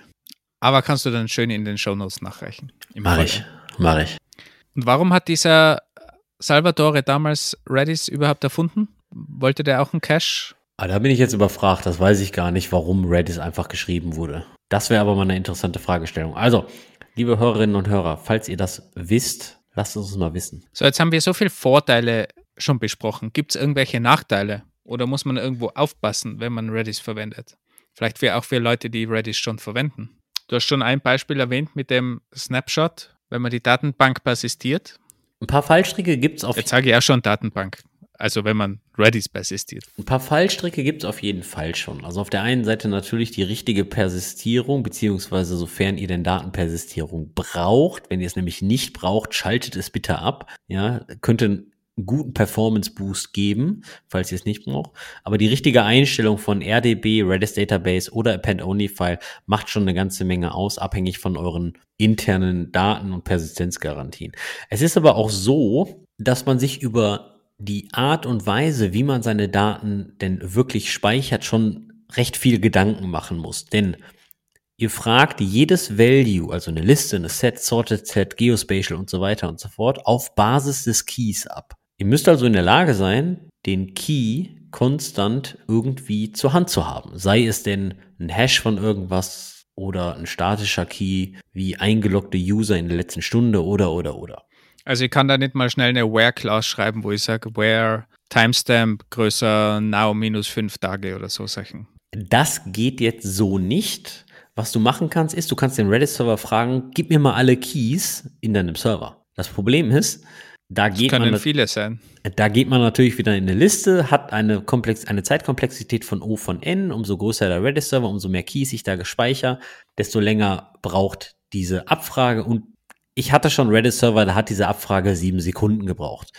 Speaker 2: aber kannst du dann schön in den Shownotes nachreichen.
Speaker 1: Mach ich, mach ich.
Speaker 2: Und warum hat dieser Salvatore damals Redis überhaupt erfunden? Wollte der auch einen Cache?
Speaker 1: Ah, da bin ich jetzt überfragt, das weiß ich gar nicht, warum Redis einfach geschrieben wurde. Das wäre aber mal eine interessante Fragestellung. Also, liebe Hörerinnen und Hörer, falls ihr das wisst, lasst uns mal wissen.
Speaker 2: So, jetzt haben wir so viele Vorteile schon besprochen. Gibt es irgendwelche Nachteile? Oder muss man irgendwo aufpassen, wenn man Redis verwendet? Vielleicht für, auch für Leute, die Redis schon verwenden. Du hast schon ein Beispiel erwähnt mit dem Snapshot, wenn man die Datenbank persistiert.
Speaker 1: Ein paar Fallstricke gibt es auf
Speaker 2: Jetzt sage ich auch schon Datenbank. Also wenn man Redis persistiert.
Speaker 1: Ein paar Fallstricke gibt es auf jeden Fall schon. Also auf der einen Seite natürlich die richtige Persistierung, beziehungsweise sofern ihr denn Datenpersistierung braucht. Wenn ihr es nämlich nicht braucht, schaltet es bitte ab. Ja, könnte einen guten Performance Boost geben, falls ihr es nicht braucht. Aber die richtige Einstellung von RDB, Redis Database oder Append-Only-File macht schon eine ganze Menge aus, abhängig von euren internen Daten und Persistenzgarantien. Es ist aber auch so, dass man sich über die Art und Weise, wie man seine Daten denn wirklich speichert, schon recht viel Gedanken machen muss. Denn ihr fragt jedes Value, also eine Liste, eine Set, Sorted Set, Geospatial und so weiter und so fort, auf Basis des Keys ab. Ihr müsst also in der Lage sein, den Key konstant irgendwie zur Hand zu haben. Sei es denn ein Hash von irgendwas oder ein statischer Key wie eingeloggte User in der letzten Stunde oder oder oder.
Speaker 2: Also ich kann da nicht mal schnell eine Where-Class schreiben, wo ich sage, where Timestamp größer now minus fünf Tage oder so Sachen.
Speaker 1: Das geht jetzt so nicht. Was du machen kannst, ist, du kannst den Redis-Server fragen, gib mir mal alle Keys in deinem Server. Das Problem ist, da geht
Speaker 2: das können
Speaker 1: man
Speaker 2: viele sein.
Speaker 1: Da geht man natürlich wieder in eine Liste, hat eine, Komplex eine Zeitkomplexität von O von N. Umso größer der Redis-Server, umso mehr Keys ich da gespeichert, desto länger braucht diese Abfrage. Und ich hatte schon Redis-Server, da hat diese Abfrage sieben Sekunden gebraucht.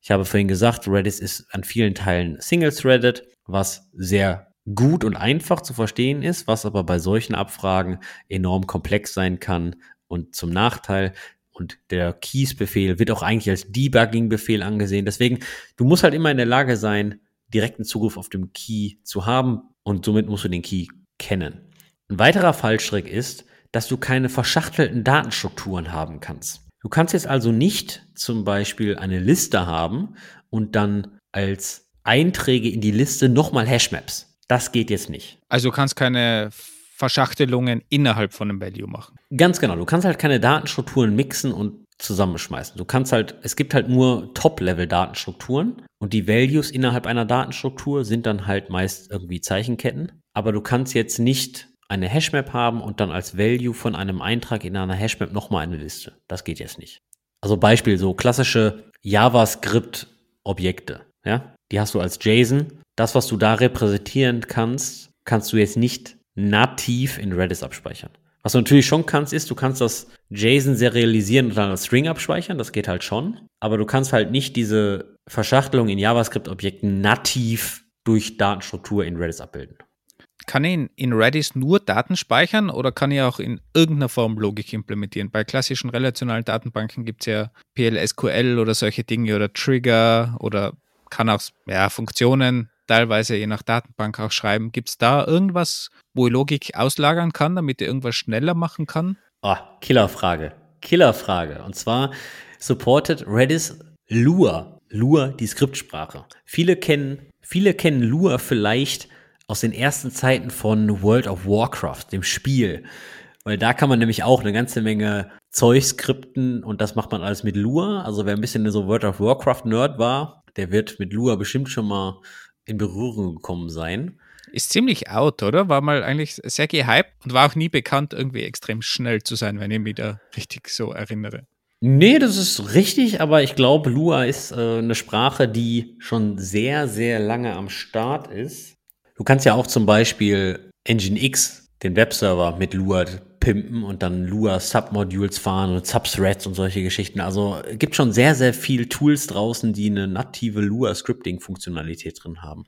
Speaker 1: Ich habe vorhin gesagt, Redis ist an vielen Teilen Single-Threaded, was sehr gut und einfach zu verstehen ist, was aber bei solchen Abfragen enorm komplex sein kann und zum Nachteil. Und der Keys-Befehl wird auch eigentlich als Debugging-Befehl angesehen. Deswegen, du musst halt immer in der Lage sein, direkten Zugriff auf den Key zu haben und somit musst du den Key kennen. Ein weiterer Fallstrick ist, dass du keine verschachtelten Datenstrukturen haben kannst. Du kannst jetzt also nicht zum Beispiel eine Liste haben und dann als Einträge in die Liste nochmal Hashmaps. Das geht jetzt nicht.
Speaker 2: Also du kannst keine Verschachtelungen innerhalb von einem Value machen.
Speaker 1: Ganz genau. Du kannst halt keine Datenstrukturen mixen und zusammenschmeißen. Du kannst halt, es gibt halt nur Top-Level-Datenstrukturen und die Values innerhalb einer Datenstruktur sind dann halt meist irgendwie Zeichenketten. Aber du kannst jetzt nicht eine Hashmap haben und dann als Value von einem Eintrag in einer Hashmap nochmal eine Liste. Das geht jetzt nicht. Also Beispiel so klassische JavaScript-Objekte, ja, die hast du als JSON. Das, was du da repräsentieren kannst, kannst du jetzt nicht nativ in Redis abspeichern. Was du natürlich schon kannst, ist, du kannst das JSON serialisieren und dann als String abspeichern. Das geht halt schon. Aber du kannst halt nicht diese Verschachtelung in JavaScript-Objekten nativ durch Datenstruktur in Redis abbilden.
Speaker 2: Kann ich in Redis nur Daten speichern oder kann ich auch in irgendeiner Form Logik implementieren? Bei klassischen relationalen Datenbanken gibt es ja PLSQL oder solche Dinge oder Trigger oder kann auch ja, Funktionen teilweise je nach Datenbank auch schreiben. Gibt es da irgendwas, wo ich Logik auslagern kann, damit ich irgendwas schneller machen kann?
Speaker 1: Oh, Killerfrage. Killerfrage. Und zwar supported Redis Lua. Lua, die Skriptsprache. Viele kennen, viele kennen Lua vielleicht aus den ersten Zeiten von World of Warcraft, dem Spiel. Weil da kann man nämlich auch eine ganze Menge Zeug skripten und das macht man alles mit Lua. Also wer ein bisschen so World of Warcraft Nerd war, der wird mit Lua bestimmt schon mal in Berührung gekommen sein.
Speaker 2: Ist ziemlich out, oder? War mal eigentlich sehr gehypt und war auch nie bekannt, irgendwie extrem schnell zu sein, wenn ich mich da richtig so erinnere.
Speaker 1: Nee, das ist richtig, aber ich glaube, Lua ist äh, eine Sprache, die schon sehr, sehr lange am Start ist. Du kannst ja auch zum Beispiel Nginx, den Webserver, mit Lua pimpen und dann Lua Submodules fahren und Subthreads und solche Geschichten. Also gibt schon sehr, sehr viel Tools draußen, die eine native Lua Scripting Funktionalität drin haben.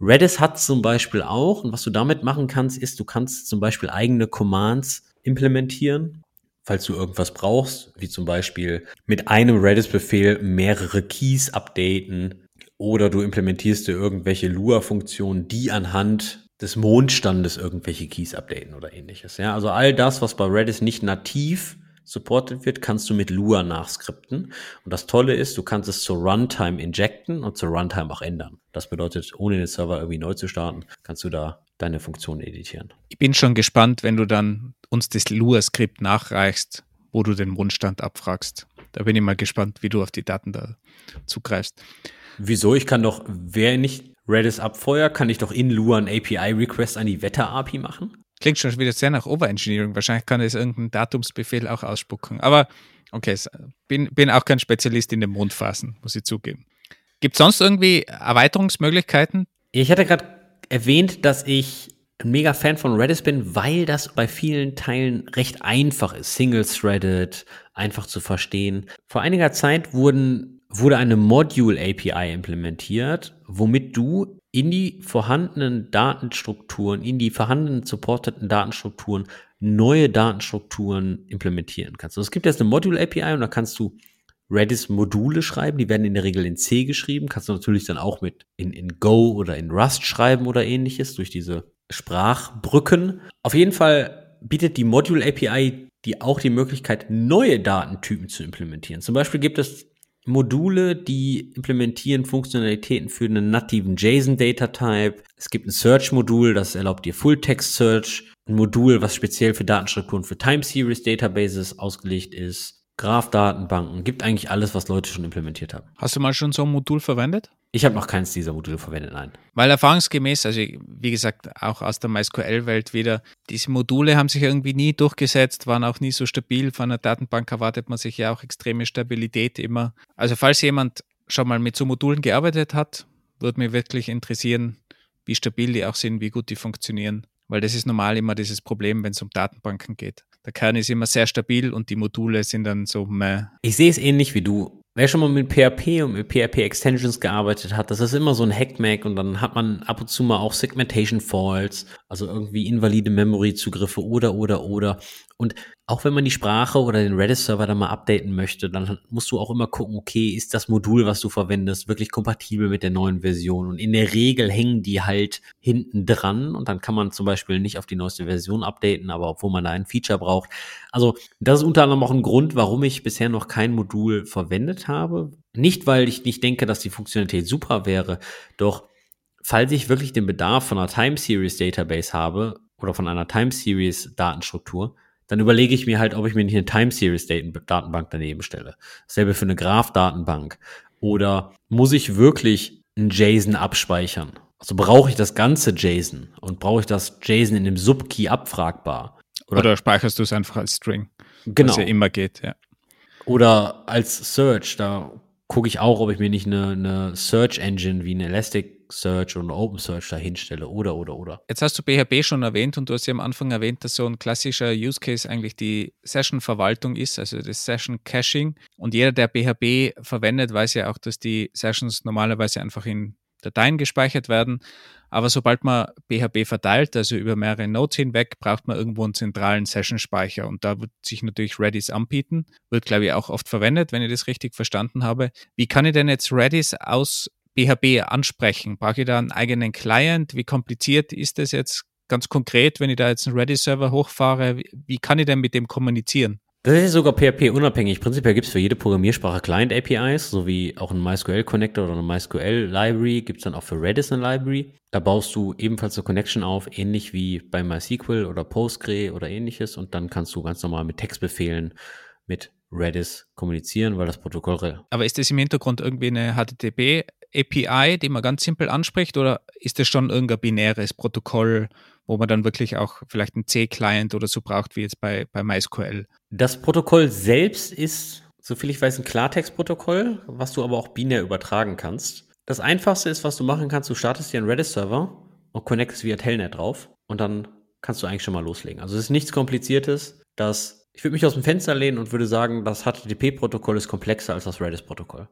Speaker 1: Redis hat zum Beispiel auch, und was du damit machen kannst, ist, du kannst zum Beispiel eigene Commands implementieren, falls du irgendwas brauchst, wie zum Beispiel mit einem Redis-Befehl mehrere Keys updaten oder du implementierst dir irgendwelche Lua-Funktionen, die anhand des Mondstandes irgendwelche Keys updaten oder ähnliches. Ja, also all das, was bei Redis nicht nativ supported wird, kannst du mit Lua nachskripten. Und das Tolle ist, du kannst es zur Runtime injecten und zur Runtime auch ändern. Das bedeutet, ohne den Server irgendwie neu zu starten, kannst du da deine Funktion editieren.
Speaker 2: Ich bin schon gespannt, wenn du dann uns das Lua-Skript nachreichst, wo du den Wunschstand abfragst. Da bin ich mal gespannt, wie du auf die Daten da zugreifst.
Speaker 1: Wieso? Ich kann doch, wer nicht Redis abfeuert, kann ich doch in Lua ein API-Request an die Wetter-API machen?
Speaker 2: Klingt schon wieder sehr nach Overengineering. Wahrscheinlich kann es irgendeinen Datumsbefehl auch ausspucken. Aber okay, bin, bin auch kein Spezialist in den Mondphasen, muss ich zugeben. Gibt es sonst irgendwie Erweiterungsmöglichkeiten?
Speaker 1: Ich hatte gerade erwähnt, dass ich ein mega Fan von Redis bin, weil das bei vielen Teilen recht einfach ist. Single-threaded, einfach zu verstehen. Vor einiger Zeit wurden, wurde eine Module API implementiert, womit du in die vorhandenen Datenstrukturen, in die vorhandenen supporteten Datenstrukturen neue Datenstrukturen implementieren kannst. Also es gibt jetzt eine Module API und da kannst du Redis-Module schreiben, die werden in der Regel in C geschrieben, kannst du natürlich dann auch mit in, in Go oder in Rust schreiben oder ähnliches durch diese Sprachbrücken. Auf jeden Fall bietet die Module API die auch die Möglichkeit, neue Datentypen zu implementieren. Zum Beispiel gibt es Module, die implementieren Funktionalitäten für einen nativen JSON-Data-Type. Es gibt ein Search-Modul, das erlaubt dir Full-Text-Search. Ein Modul, was speziell für Datenstrukturen für Time-Series-Databases ausgelegt ist. Graph-Datenbanken, gibt eigentlich alles, was Leute schon implementiert haben.
Speaker 2: Hast du mal schon so ein Modul verwendet?
Speaker 1: Ich habe noch keins dieser Module verwendet, nein.
Speaker 2: Weil erfahrungsgemäß, also wie gesagt, auch aus der MySQL-Welt wieder, diese Module haben sich irgendwie nie durchgesetzt, waren auch nie so stabil. Von einer Datenbank erwartet man sich ja auch extreme Stabilität immer. Also falls jemand schon mal mit so Modulen gearbeitet hat, würde mich wirklich interessieren, wie stabil die auch sind, wie gut die funktionieren. Weil das ist normal immer dieses Problem, wenn es um Datenbanken geht. Der Kern ist immer sehr stabil und die Module sind dann so meh.
Speaker 1: Ich sehe es ähnlich wie du. Wer schon mal mit PHP und mit PHP Extensions gearbeitet hat, das ist immer so ein Hackmack und dann hat man ab und zu mal auch Segmentation Faults, also irgendwie invalide Memory Zugriffe oder, oder, oder. Und auch wenn man die Sprache oder den Redis-Server dann mal updaten möchte, dann musst du auch immer gucken, okay, ist das Modul, was du verwendest, wirklich kompatibel mit der neuen Version? Und in der Regel hängen die halt hinten dran und dann kann man zum Beispiel nicht auf die neueste Version updaten, aber obwohl man da ein Feature braucht. Also das ist unter anderem auch ein Grund, warum ich bisher noch kein Modul verwendet habe. Nicht, weil ich nicht denke, dass die Funktionalität super wäre, doch falls ich wirklich den Bedarf von einer Time Series Database habe oder von einer Time Series Datenstruktur, dann überlege ich mir halt, ob ich mir nicht eine Time Series Datenbank daneben stelle. Dasselbe für eine Graph-Datenbank. Oder muss ich wirklich ein JSON abspeichern? Also brauche ich das ganze JSON und brauche ich das JSON in dem Subkey abfragbar?
Speaker 2: Oder, Oder speicherst du es einfach als String?
Speaker 1: Genau.
Speaker 2: Was ja immer geht, ja.
Speaker 1: Oder als Search, da gucke ich auch, ob ich mir nicht eine, eine Search Engine wie eine Elasticsearch oder Open Search da hinstelle oder, oder, oder.
Speaker 2: Jetzt hast du PHP schon erwähnt und du hast ja am Anfang erwähnt, dass so ein klassischer Use Case eigentlich die Session-Verwaltung ist, also das Session-Caching. Und jeder, der PHP verwendet, weiß ja auch, dass die Sessions normalerweise einfach in Dateien gespeichert werden. Aber sobald man PHP verteilt, also über mehrere Nodes hinweg, braucht man irgendwo einen zentralen Session-Speicher. Und da wird sich natürlich Redis anbieten. Wird, glaube ich, auch oft verwendet, wenn ich das richtig verstanden habe. Wie kann ich denn jetzt Redis aus PHP ansprechen? Brauche ich da einen eigenen Client? Wie kompliziert ist das jetzt ganz konkret, wenn ich da jetzt einen Redis-Server hochfahre? Wie kann ich denn mit dem kommunizieren?
Speaker 1: Das ist sogar PHP-unabhängig. Prinzipiell gibt es für jede Programmiersprache Client-APIs, sowie auch einen MySQL-Connector oder eine MySQL-Library. Gibt es dann auch für Redis eine Library. Da baust du ebenfalls eine Connection auf, ähnlich wie bei MySQL oder Postgre oder ähnliches. Und dann kannst du ganz normal mit Textbefehlen mit Redis kommunizieren, weil das Protokoll.
Speaker 2: Aber ist das im Hintergrund irgendwie eine HTTP API, die man ganz simpel anspricht, oder ist das schon irgendein binäres Protokoll, wo man dann wirklich auch vielleicht einen C-Client oder so braucht, wie jetzt bei, bei MySQL?
Speaker 1: Das Protokoll selbst ist, soviel ich weiß, ein Klartext-Protokoll, was du aber auch binär übertragen kannst. Das einfachste ist, was du machen kannst, du startest dir einen Redis-Server und connectest via Telnet drauf und dann kannst du eigentlich schon mal loslegen. Also es ist nichts Kompliziertes, das ich würde mich aus dem Fenster lehnen und würde sagen, das HTTP-Protokoll ist komplexer als das Redis-Protokoll.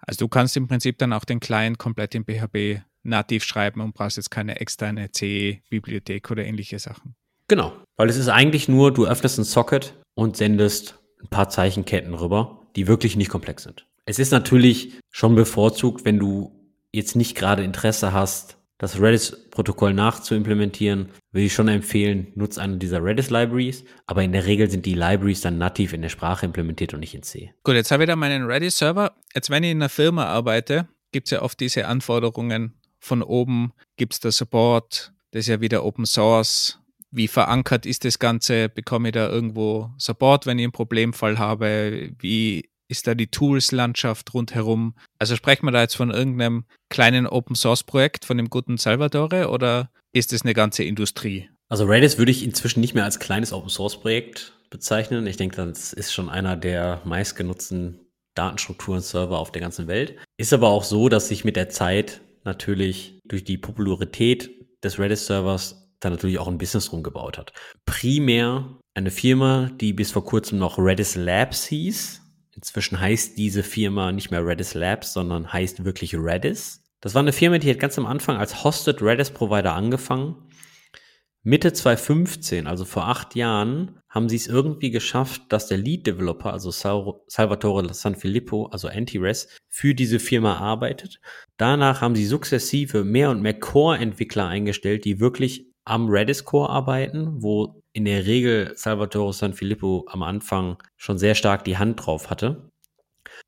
Speaker 2: Also du kannst im Prinzip dann auch den Client komplett in PHP nativ schreiben und brauchst jetzt keine externe CE-Bibliothek oder ähnliche Sachen.
Speaker 1: Genau, weil es ist eigentlich nur, du öffnest ein Socket und sendest ein paar Zeichenketten rüber, die wirklich nicht komplex sind. Es ist natürlich schon bevorzugt, wenn du jetzt nicht gerade Interesse hast, das Redis-Protokoll nachzuimplementieren, würde ich schon empfehlen, nutzt eine dieser Redis-Libraries, aber in der Regel sind die Libraries dann nativ in der Sprache implementiert und nicht in C.
Speaker 2: Gut, jetzt habe ich da meinen Redis-Server. Jetzt, wenn ich in einer Firma arbeite, gibt es ja oft diese Anforderungen von oben, gibt es da Support, das ist ja wieder Open Source. Wie verankert ist das Ganze? Bekomme ich da irgendwo Support, wenn ich einen Problemfall habe? Wie ist da die Tools-Landschaft rundherum? Also sprechen wir da jetzt von irgendeinem kleinen Open-Source-Projekt von dem guten Salvatore oder ist es eine ganze Industrie?
Speaker 1: Also Redis würde ich inzwischen nicht mehr als kleines Open-Source-Projekt bezeichnen. Ich denke, das ist schon einer der meistgenutzten Datenstrukturen, Server auf der ganzen Welt. Ist aber auch so, dass sich mit der Zeit natürlich durch die Popularität des Redis-Servers da natürlich auch ein Business rumgebaut hat. Primär eine Firma, die bis vor kurzem noch Redis Labs hieß, Inzwischen heißt diese Firma nicht mehr Redis Labs, sondern heißt wirklich Redis. Das war eine Firma, die hat ganz am Anfang als Hosted Redis Provider angefangen. Mitte 2015, also vor acht Jahren, haben sie es irgendwie geschafft, dass der Lead Developer, also Salvatore Sanfilippo, also Anti-Res, für diese Firma arbeitet. Danach haben sie sukzessive mehr und mehr Core-Entwickler eingestellt, die wirklich am Redis Core arbeiten, wo in der Regel Salvatore Sanfilippo am Anfang schon sehr stark die Hand drauf hatte.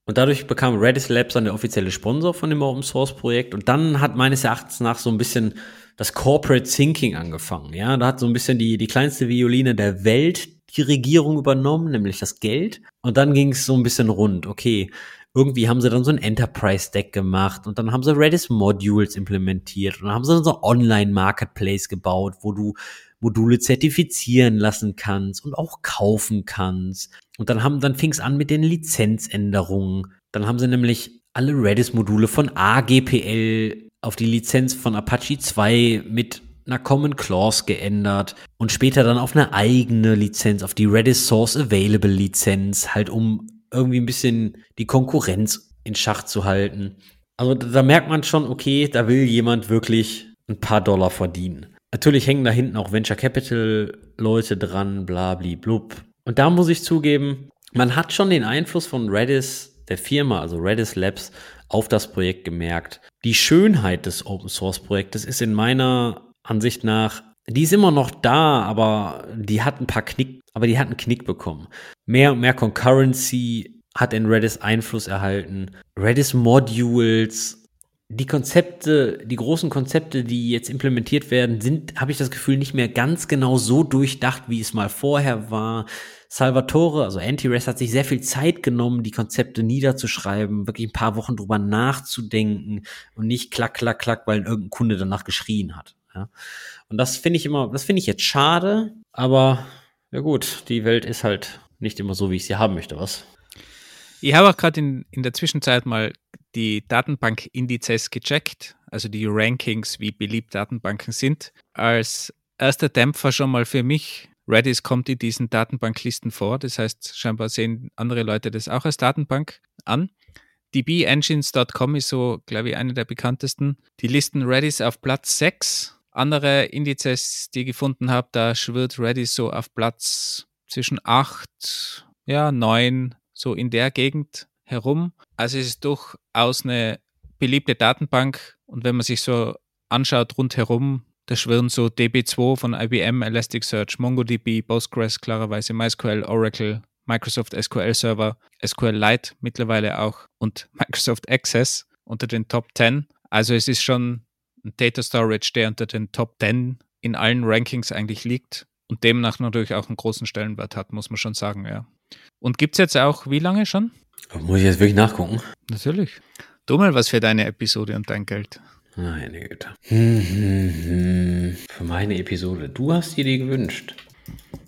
Speaker 1: Und dadurch bekam Redis Labs dann der offizielle Sponsor von dem Open Source Projekt. Und dann hat meines Erachtens nach so ein bisschen das Corporate Thinking angefangen. Ja, da hat so ein bisschen die, die kleinste Violine der Welt die Regierung übernommen, nämlich das Geld. Und dann ging es so ein bisschen rund. Okay, irgendwie haben sie dann so ein Enterprise Deck gemacht und dann haben sie Redis Modules implementiert und dann haben sie dann so Online Marketplace gebaut, wo du Module zertifizieren lassen kannst und auch kaufen kannst. Und dann haben, dann fing es an mit den Lizenzänderungen. Dann haben sie nämlich alle Redis-Module von AGPL auf die Lizenz von Apache 2 mit einer Common Clause geändert und später dann auf eine eigene Lizenz, auf die Redis Source Available Lizenz, halt um irgendwie ein bisschen die Konkurrenz in Schach zu halten. Also da merkt man schon, okay, da will jemand wirklich ein paar Dollar verdienen. Natürlich hängen da hinten auch Venture Capital Leute dran, blabli blub. Und da muss ich zugeben, man hat schon den Einfluss von Redis, der Firma, also Redis Labs, auf das Projekt gemerkt. Die Schönheit des Open Source Projektes ist in meiner Ansicht nach, die ist immer noch da, aber die hat ein paar Knick, aber die hat einen Knick bekommen. Mehr und mehr Concurrency hat in Redis Einfluss erhalten. Redis Modules die Konzepte, die großen Konzepte, die jetzt implementiert werden, sind, habe ich das Gefühl, nicht mehr ganz genau so durchdacht, wie es mal vorher war. Salvatore, also Anti-Res, hat sich sehr viel Zeit genommen, die Konzepte niederzuschreiben, wirklich ein paar Wochen drüber nachzudenken und nicht klack, klack, klack, weil irgendein Kunde danach geschrien hat. Ja. Und das finde ich immer, das finde ich jetzt schade, aber ja gut, die Welt ist halt nicht immer so, wie ich sie haben möchte, was?
Speaker 2: Ich habe auch gerade in, in der Zwischenzeit mal die Datenbank-Indizes gecheckt, also die Rankings, wie beliebt Datenbanken sind. Als erster Dämpfer schon mal für mich, Redis kommt in diesen Datenbanklisten vor. Das heißt, scheinbar sehen andere Leute das auch als Datenbank an. dbengines.com ist so, glaube ich, eine der bekanntesten. Die listen Redis auf Platz 6. Andere Indizes, die ich gefunden habe, da schwirrt Redis so auf Platz zwischen 8, ja, 9, so in der Gegend herum. Also es ist durchaus eine beliebte Datenbank und wenn man sich so anschaut rundherum, da schwirren so DB2 von IBM, Elasticsearch, MongoDB, Postgres, klarerweise MySQL, Oracle, Microsoft SQL Server, SQLite mittlerweile auch und <laughs> Microsoft Access unter den Top 10. Also es ist schon ein Data Storage, der unter den Top 10 in allen Rankings eigentlich liegt und demnach natürlich auch einen großen Stellenwert hat, muss man schon sagen, ja. Und gibt es jetzt auch wie lange schon?
Speaker 1: Muss ich jetzt wirklich nachgucken?
Speaker 2: Natürlich. Du mal was für deine Episode und dein Geld.
Speaker 1: Meine Güte. Hm, hm, hm. Für meine Episode. Du hast dir die gewünscht.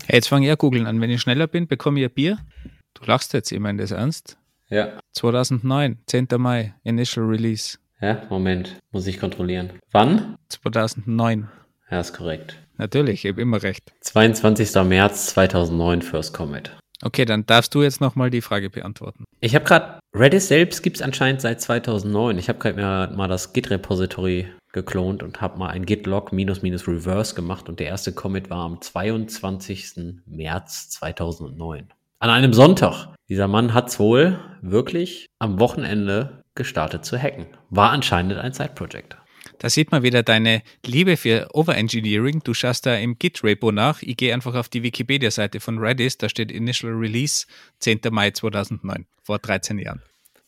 Speaker 2: Hey, jetzt fange ich an googeln an. Wenn ich schneller bin, bekomme ich ein Bier. Du lachst jetzt, ich meine das ernst?
Speaker 1: Ja.
Speaker 2: 2009, 10. Mai, Initial Release.
Speaker 1: Ja, Moment, muss ich kontrollieren. Wann?
Speaker 2: 2009.
Speaker 1: Ja, ist korrekt.
Speaker 2: Natürlich, ich habe immer recht.
Speaker 1: 22. März 2009, First Comet.
Speaker 2: Okay, dann darfst du jetzt nochmal die Frage beantworten.
Speaker 1: Ich habe gerade, Redis selbst gibt es anscheinend seit 2009. Ich habe gerade mal das Git-Repository geklont und habe mal ein Git-Log minus minus reverse gemacht und der erste Commit war am 22. März 2009. An einem Sonntag. Dieser Mann hat es wohl wirklich am Wochenende gestartet zu hacken. War anscheinend ein Side-Project.
Speaker 2: Da sieht man wieder deine Liebe für Overengineering. Du schaust da im Git-Repo nach. Ich gehe einfach auf die Wikipedia-Seite von Redis. Da steht Initial Release 10. Mai 2009, vor 13 Jahren.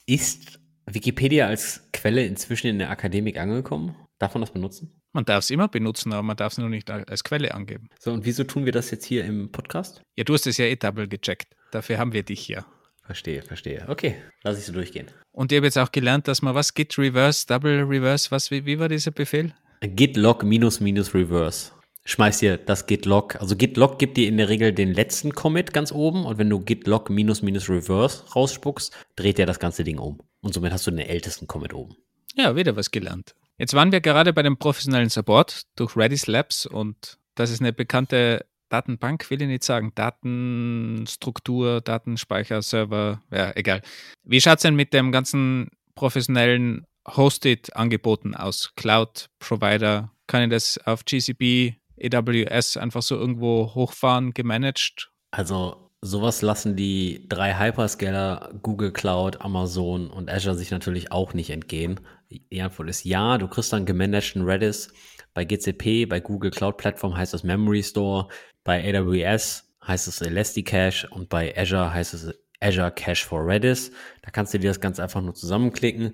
Speaker 1: Ist Wikipedia als Quelle inzwischen in der Akademik angekommen? Darf man das benutzen?
Speaker 2: Man darf es immer benutzen, aber man darf es nur nicht als Quelle angeben.
Speaker 1: So, und wieso tun wir das jetzt hier im Podcast?
Speaker 2: Ja, du hast es ja eh double gecheckt. Dafür haben wir dich hier.
Speaker 1: Verstehe, verstehe. Okay, lass ich so durchgehen.
Speaker 2: Und ich habe jetzt auch gelernt, dass man was Git Reverse, Double Reverse, was, wie, wie war dieser Befehl?
Speaker 1: Git Log minus minus Reverse. Schmeiß dir das Git Log. Also Git Log gibt dir in der Regel den letzten Commit ganz oben und wenn du Git Log minus minus Reverse rausspuckst, dreht er das ganze Ding um. Und somit hast du den ältesten Commit oben.
Speaker 2: Ja, wieder was gelernt. Jetzt waren wir gerade bei dem professionellen Support durch Redis Labs und das ist eine bekannte Datenbank will ich nicht sagen, Datenstruktur, Datenspeicher, Server, ja, egal. Wie schaut es denn mit dem ganzen professionellen Hosted-Angeboten aus? Cloud-Provider, kann ich das auf GCP, AWS einfach so irgendwo hochfahren, gemanagt?
Speaker 1: Also sowas lassen die drei Hyperscaler, Google Cloud, Amazon und Azure sich natürlich auch nicht entgehen. Die Antwort ist ja, du kriegst dann gemanagten Redis. Bei GCP, bei Google Cloud Plattform heißt das Memory Store. Bei AWS heißt es Elasticache und bei Azure heißt es Azure Cache for Redis. Da kannst du dir das ganz einfach nur zusammenklicken.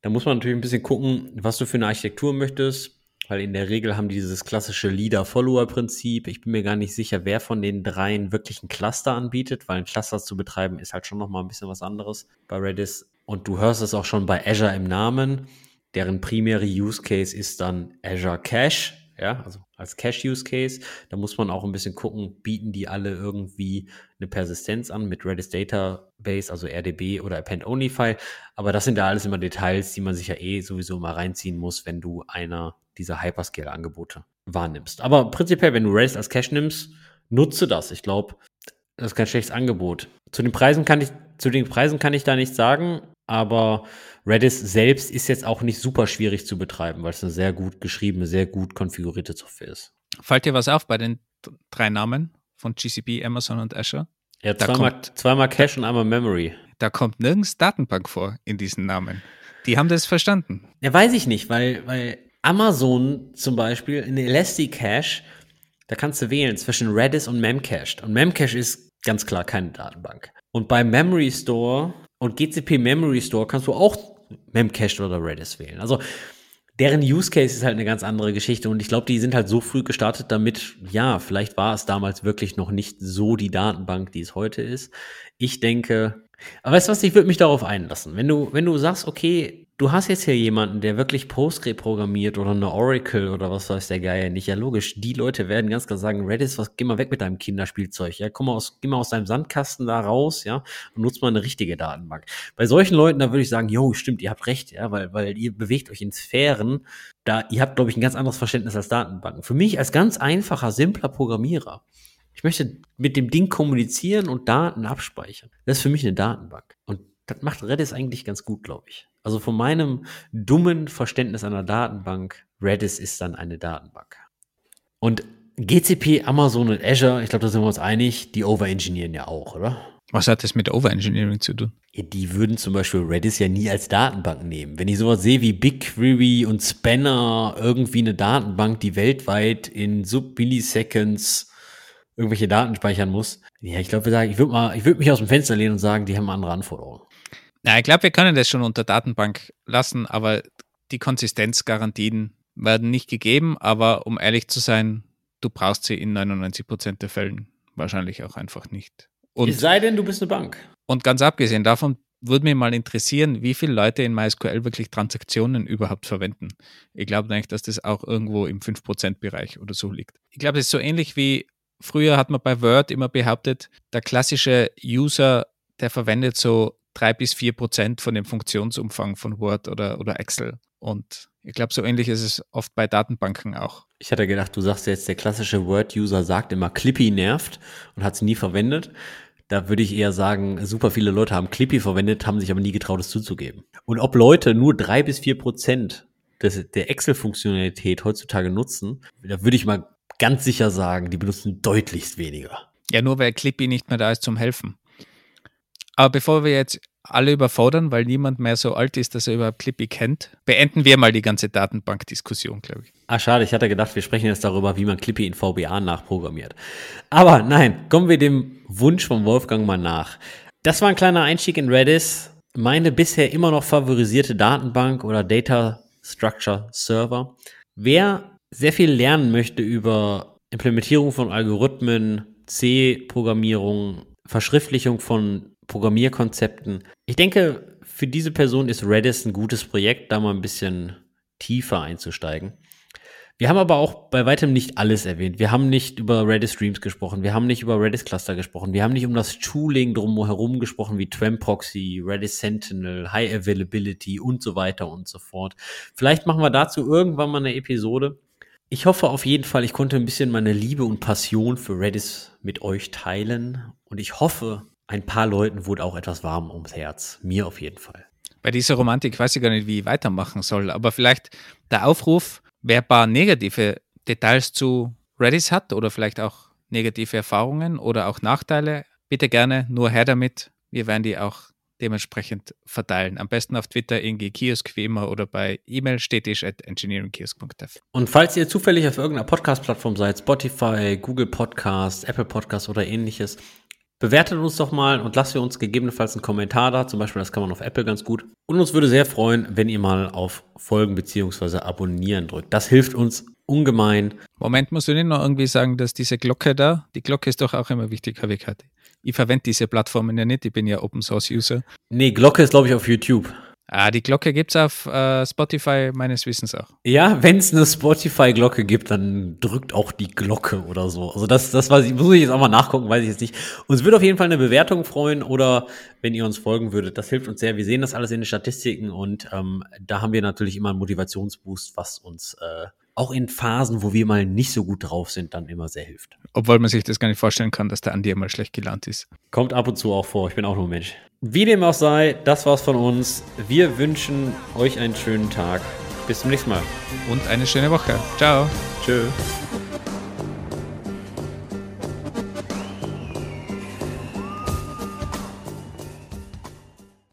Speaker 1: Da muss man natürlich ein bisschen gucken, was du für eine Architektur möchtest, weil in der Regel haben die dieses klassische Leader-Follower-Prinzip. Ich bin mir gar nicht sicher, wer von den dreien wirklich ein Cluster anbietet, weil ein Cluster zu betreiben ist halt schon nochmal ein bisschen was anderes bei Redis. Und du hörst es auch schon bei Azure im Namen. Deren primäre Use Case ist dann Azure Cache ja, also als Cache-Use-Case. Da muss man auch ein bisschen gucken, bieten die alle irgendwie eine Persistenz an mit Redis Database, also RDB oder Append-Only-File. Aber das sind da alles immer Details, die man sich ja eh sowieso mal reinziehen muss, wenn du einer dieser Hyperscale-Angebote wahrnimmst. Aber prinzipiell, wenn du Redis als Cache nimmst, nutze das. Ich glaube, das ist kein schlechtes Angebot. Zu den Preisen kann ich, zu den Preisen kann ich da nichts sagen, aber Redis selbst ist jetzt auch nicht super schwierig zu betreiben, weil es eine sehr gut geschriebene, sehr gut konfigurierte Software ist.
Speaker 2: Fällt dir was auf bei den drei Namen von GCP, Amazon und Azure?
Speaker 1: Ja, zweimal, kommt, zweimal Cache und einmal Memory.
Speaker 2: Da kommt nirgends Datenbank vor in diesen Namen. Die haben das verstanden.
Speaker 1: Ja, weiß ich nicht, weil, weil Amazon zum Beispiel in Elasticache, da kannst du wählen zwischen Redis und Memcached. Und Memcached ist ganz klar keine Datenbank. Und bei Memory Store und GCP Memory Store kannst du auch Memcached oder Redis wählen. Also deren Use Case ist halt eine ganz andere Geschichte und ich glaube, die sind halt so früh gestartet, damit, ja, vielleicht war es damals wirklich noch nicht so die Datenbank, die es heute ist. Ich denke, aber weißt du was, ich würde mich darauf einlassen. Wenn du, wenn du sagst, okay, du hast jetzt hier jemanden, der wirklich Postgre programmiert oder eine Oracle oder was weiß der Geier nicht. Ja, logisch, die Leute werden ganz klar sagen, Redis, was, geh mal weg mit deinem Kinderspielzeug. Ja, komm mal aus, geh mal aus deinem Sandkasten da raus, ja, und nutz mal eine richtige Datenbank. Bei solchen Leuten, da würde ich sagen, jo, stimmt, ihr habt recht, ja, weil, weil ihr bewegt euch in Sphären, da, ihr habt, glaube ich, ein ganz anderes Verständnis als Datenbanken. Für mich als ganz einfacher, simpler Programmierer, ich möchte mit dem Ding kommunizieren und Daten abspeichern. Das ist für mich eine Datenbank. Und das macht Redis eigentlich ganz gut, glaube ich. Also von meinem dummen Verständnis einer Datenbank, Redis ist dann eine Datenbank. Und GCP, Amazon und Azure, ich glaube, da sind wir uns einig, die overengineeren ja auch, oder?
Speaker 2: Was hat das mit Overengineering zu tun?
Speaker 1: Ja, die würden zum Beispiel Redis ja nie als Datenbank nehmen. Wenn ich sowas sehe wie BigQuery und Spanner, irgendwie eine Datenbank, die weltweit in Sub-Milliseconds irgendwelche Daten speichern muss, ja, ich glaube, ich würde würde mich aus dem Fenster lehnen und sagen, die haben andere Anforderungen.
Speaker 2: Ja, ich glaube, wir können das schon unter Datenbank lassen, aber die Konsistenzgarantien werden nicht gegeben. Aber um ehrlich zu sein, du brauchst sie in 99 Prozent der Fällen wahrscheinlich auch einfach nicht.
Speaker 1: Und, es sei denn, du bist eine Bank.
Speaker 2: Und ganz abgesehen davon würde mich mal interessieren, wie viele Leute in MySQL wirklich Transaktionen überhaupt verwenden. Ich glaube eigentlich, dass das auch irgendwo im 5%-Bereich oder so liegt. Ich glaube, das ist so ähnlich wie früher hat man bei Word immer behauptet, der klassische User, der verwendet so drei bis vier Prozent von dem Funktionsumfang von Word oder, oder Excel. Und ich glaube, so ähnlich ist es oft bei Datenbanken auch.
Speaker 1: Ich hatte gedacht, du sagst jetzt, der klassische Word-User sagt immer, Clippy nervt und hat es nie verwendet. Da würde ich eher sagen, super viele Leute haben Clippy verwendet, haben sich aber nie getraut, es zuzugeben. Und ob Leute nur drei bis vier Prozent des, der Excel-Funktionalität heutzutage nutzen, da würde ich mal ganz sicher sagen, die benutzen deutlichst weniger.
Speaker 2: Ja, nur weil Clippy nicht mehr da ist zum Helfen. Aber bevor wir jetzt alle überfordern, weil niemand mehr so alt ist, dass er überhaupt Clippy kennt, beenden wir mal die ganze Datenbankdiskussion, glaube ich.
Speaker 1: Ah, schade, ich hatte gedacht, wir sprechen jetzt darüber, wie man Clippy in VBA nachprogrammiert. Aber nein, kommen wir dem Wunsch von Wolfgang mal nach. Das war ein kleiner Einstieg in Redis. Meine bisher immer noch favorisierte Datenbank oder Data Structure Server. Wer sehr viel lernen möchte über Implementierung von Algorithmen, C-Programmierung, Verschriftlichung von Programmierkonzepten. Ich denke, für diese Person ist Redis ein gutes Projekt, da mal ein bisschen tiefer einzusteigen. Wir haben aber auch bei weitem nicht alles erwähnt. Wir haben nicht über Redis Streams gesprochen. Wir haben nicht über Redis Cluster gesprochen. Wir haben nicht um das Tooling drumherum gesprochen, wie Tram Proxy, Redis Sentinel, High Availability und so weiter und so fort. Vielleicht machen wir dazu irgendwann mal eine Episode. Ich hoffe auf jeden Fall, ich konnte ein bisschen meine Liebe und Passion für Redis mit euch teilen. Und ich hoffe, ein paar Leuten wurde auch etwas warm ums Herz. Mir auf jeden Fall.
Speaker 2: Bei dieser Romantik weiß ich gar nicht, wie ich weitermachen soll. Aber vielleicht der Aufruf, wer ein paar negative Details zu Redis hat oder vielleicht auch negative Erfahrungen oder auch Nachteile, bitte gerne nur her damit. Wir werden die auch dementsprechend verteilen. Am besten auf Twitter, Ingi Kiosk wie immer oder bei E-Mail stetisch at engineeringkiosk.dev.
Speaker 1: Und falls ihr zufällig auf irgendeiner Podcast-Plattform seid, Spotify, Google Podcast, Apple Podcast oder ähnliches, Bewertet uns doch mal und lasst ihr uns gegebenenfalls einen Kommentar da. Zum Beispiel, das kann man auf Apple ganz gut. Und uns würde sehr freuen, wenn ihr mal auf Folgen bzw. Abonnieren drückt. Das hilft uns ungemein.
Speaker 2: Moment, musst du nicht noch irgendwie sagen, dass diese Glocke da, die Glocke ist doch auch immer wichtig, habe ich gehört. Ich verwende diese Plattformen ja nicht, ich bin ja Open Source User.
Speaker 1: Nee, Glocke ist, glaube ich, auf YouTube.
Speaker 2: Ah, die Glocke gibt es auf äh, Spotify meines Wissens auch.
Speaker 1: Ja, wenn es eine Spotify-Glocke gibt, dann drückt auch die Glocke oder so. Also das, das weiß ich, muss ich jetzt auch mal nachgucken, weiß ich jetzt nicht. Uns würde auf jeden Fall eine Bewertung freuen oder wenn ihr uns folgen würdet. Das hilft uns sehr. Wir sehen das alles in den Statistiken und ähm, da haben wir natürlich immer einen Motivationsboost, was uns äh, auch in Phasen, wo wir mal nicht so gut drauf sind, dann immer sehr hilft.
Speaker 2: Obwohl man sich das gar nicht vorstellen kann, dass der Andi immer schlecht gelaunt ist.
Speaker 1: Kommt ab und zu auch vor. Ich bin auch nur ein Mensch. Wie dem auch sei, das war's von uns. Wir wünschen euch einen schönen Tag. Bis zum nächsten Mal.
Speaker 2: Und eine schöne Woche. Ciao.
Speaker 1: Tschüss.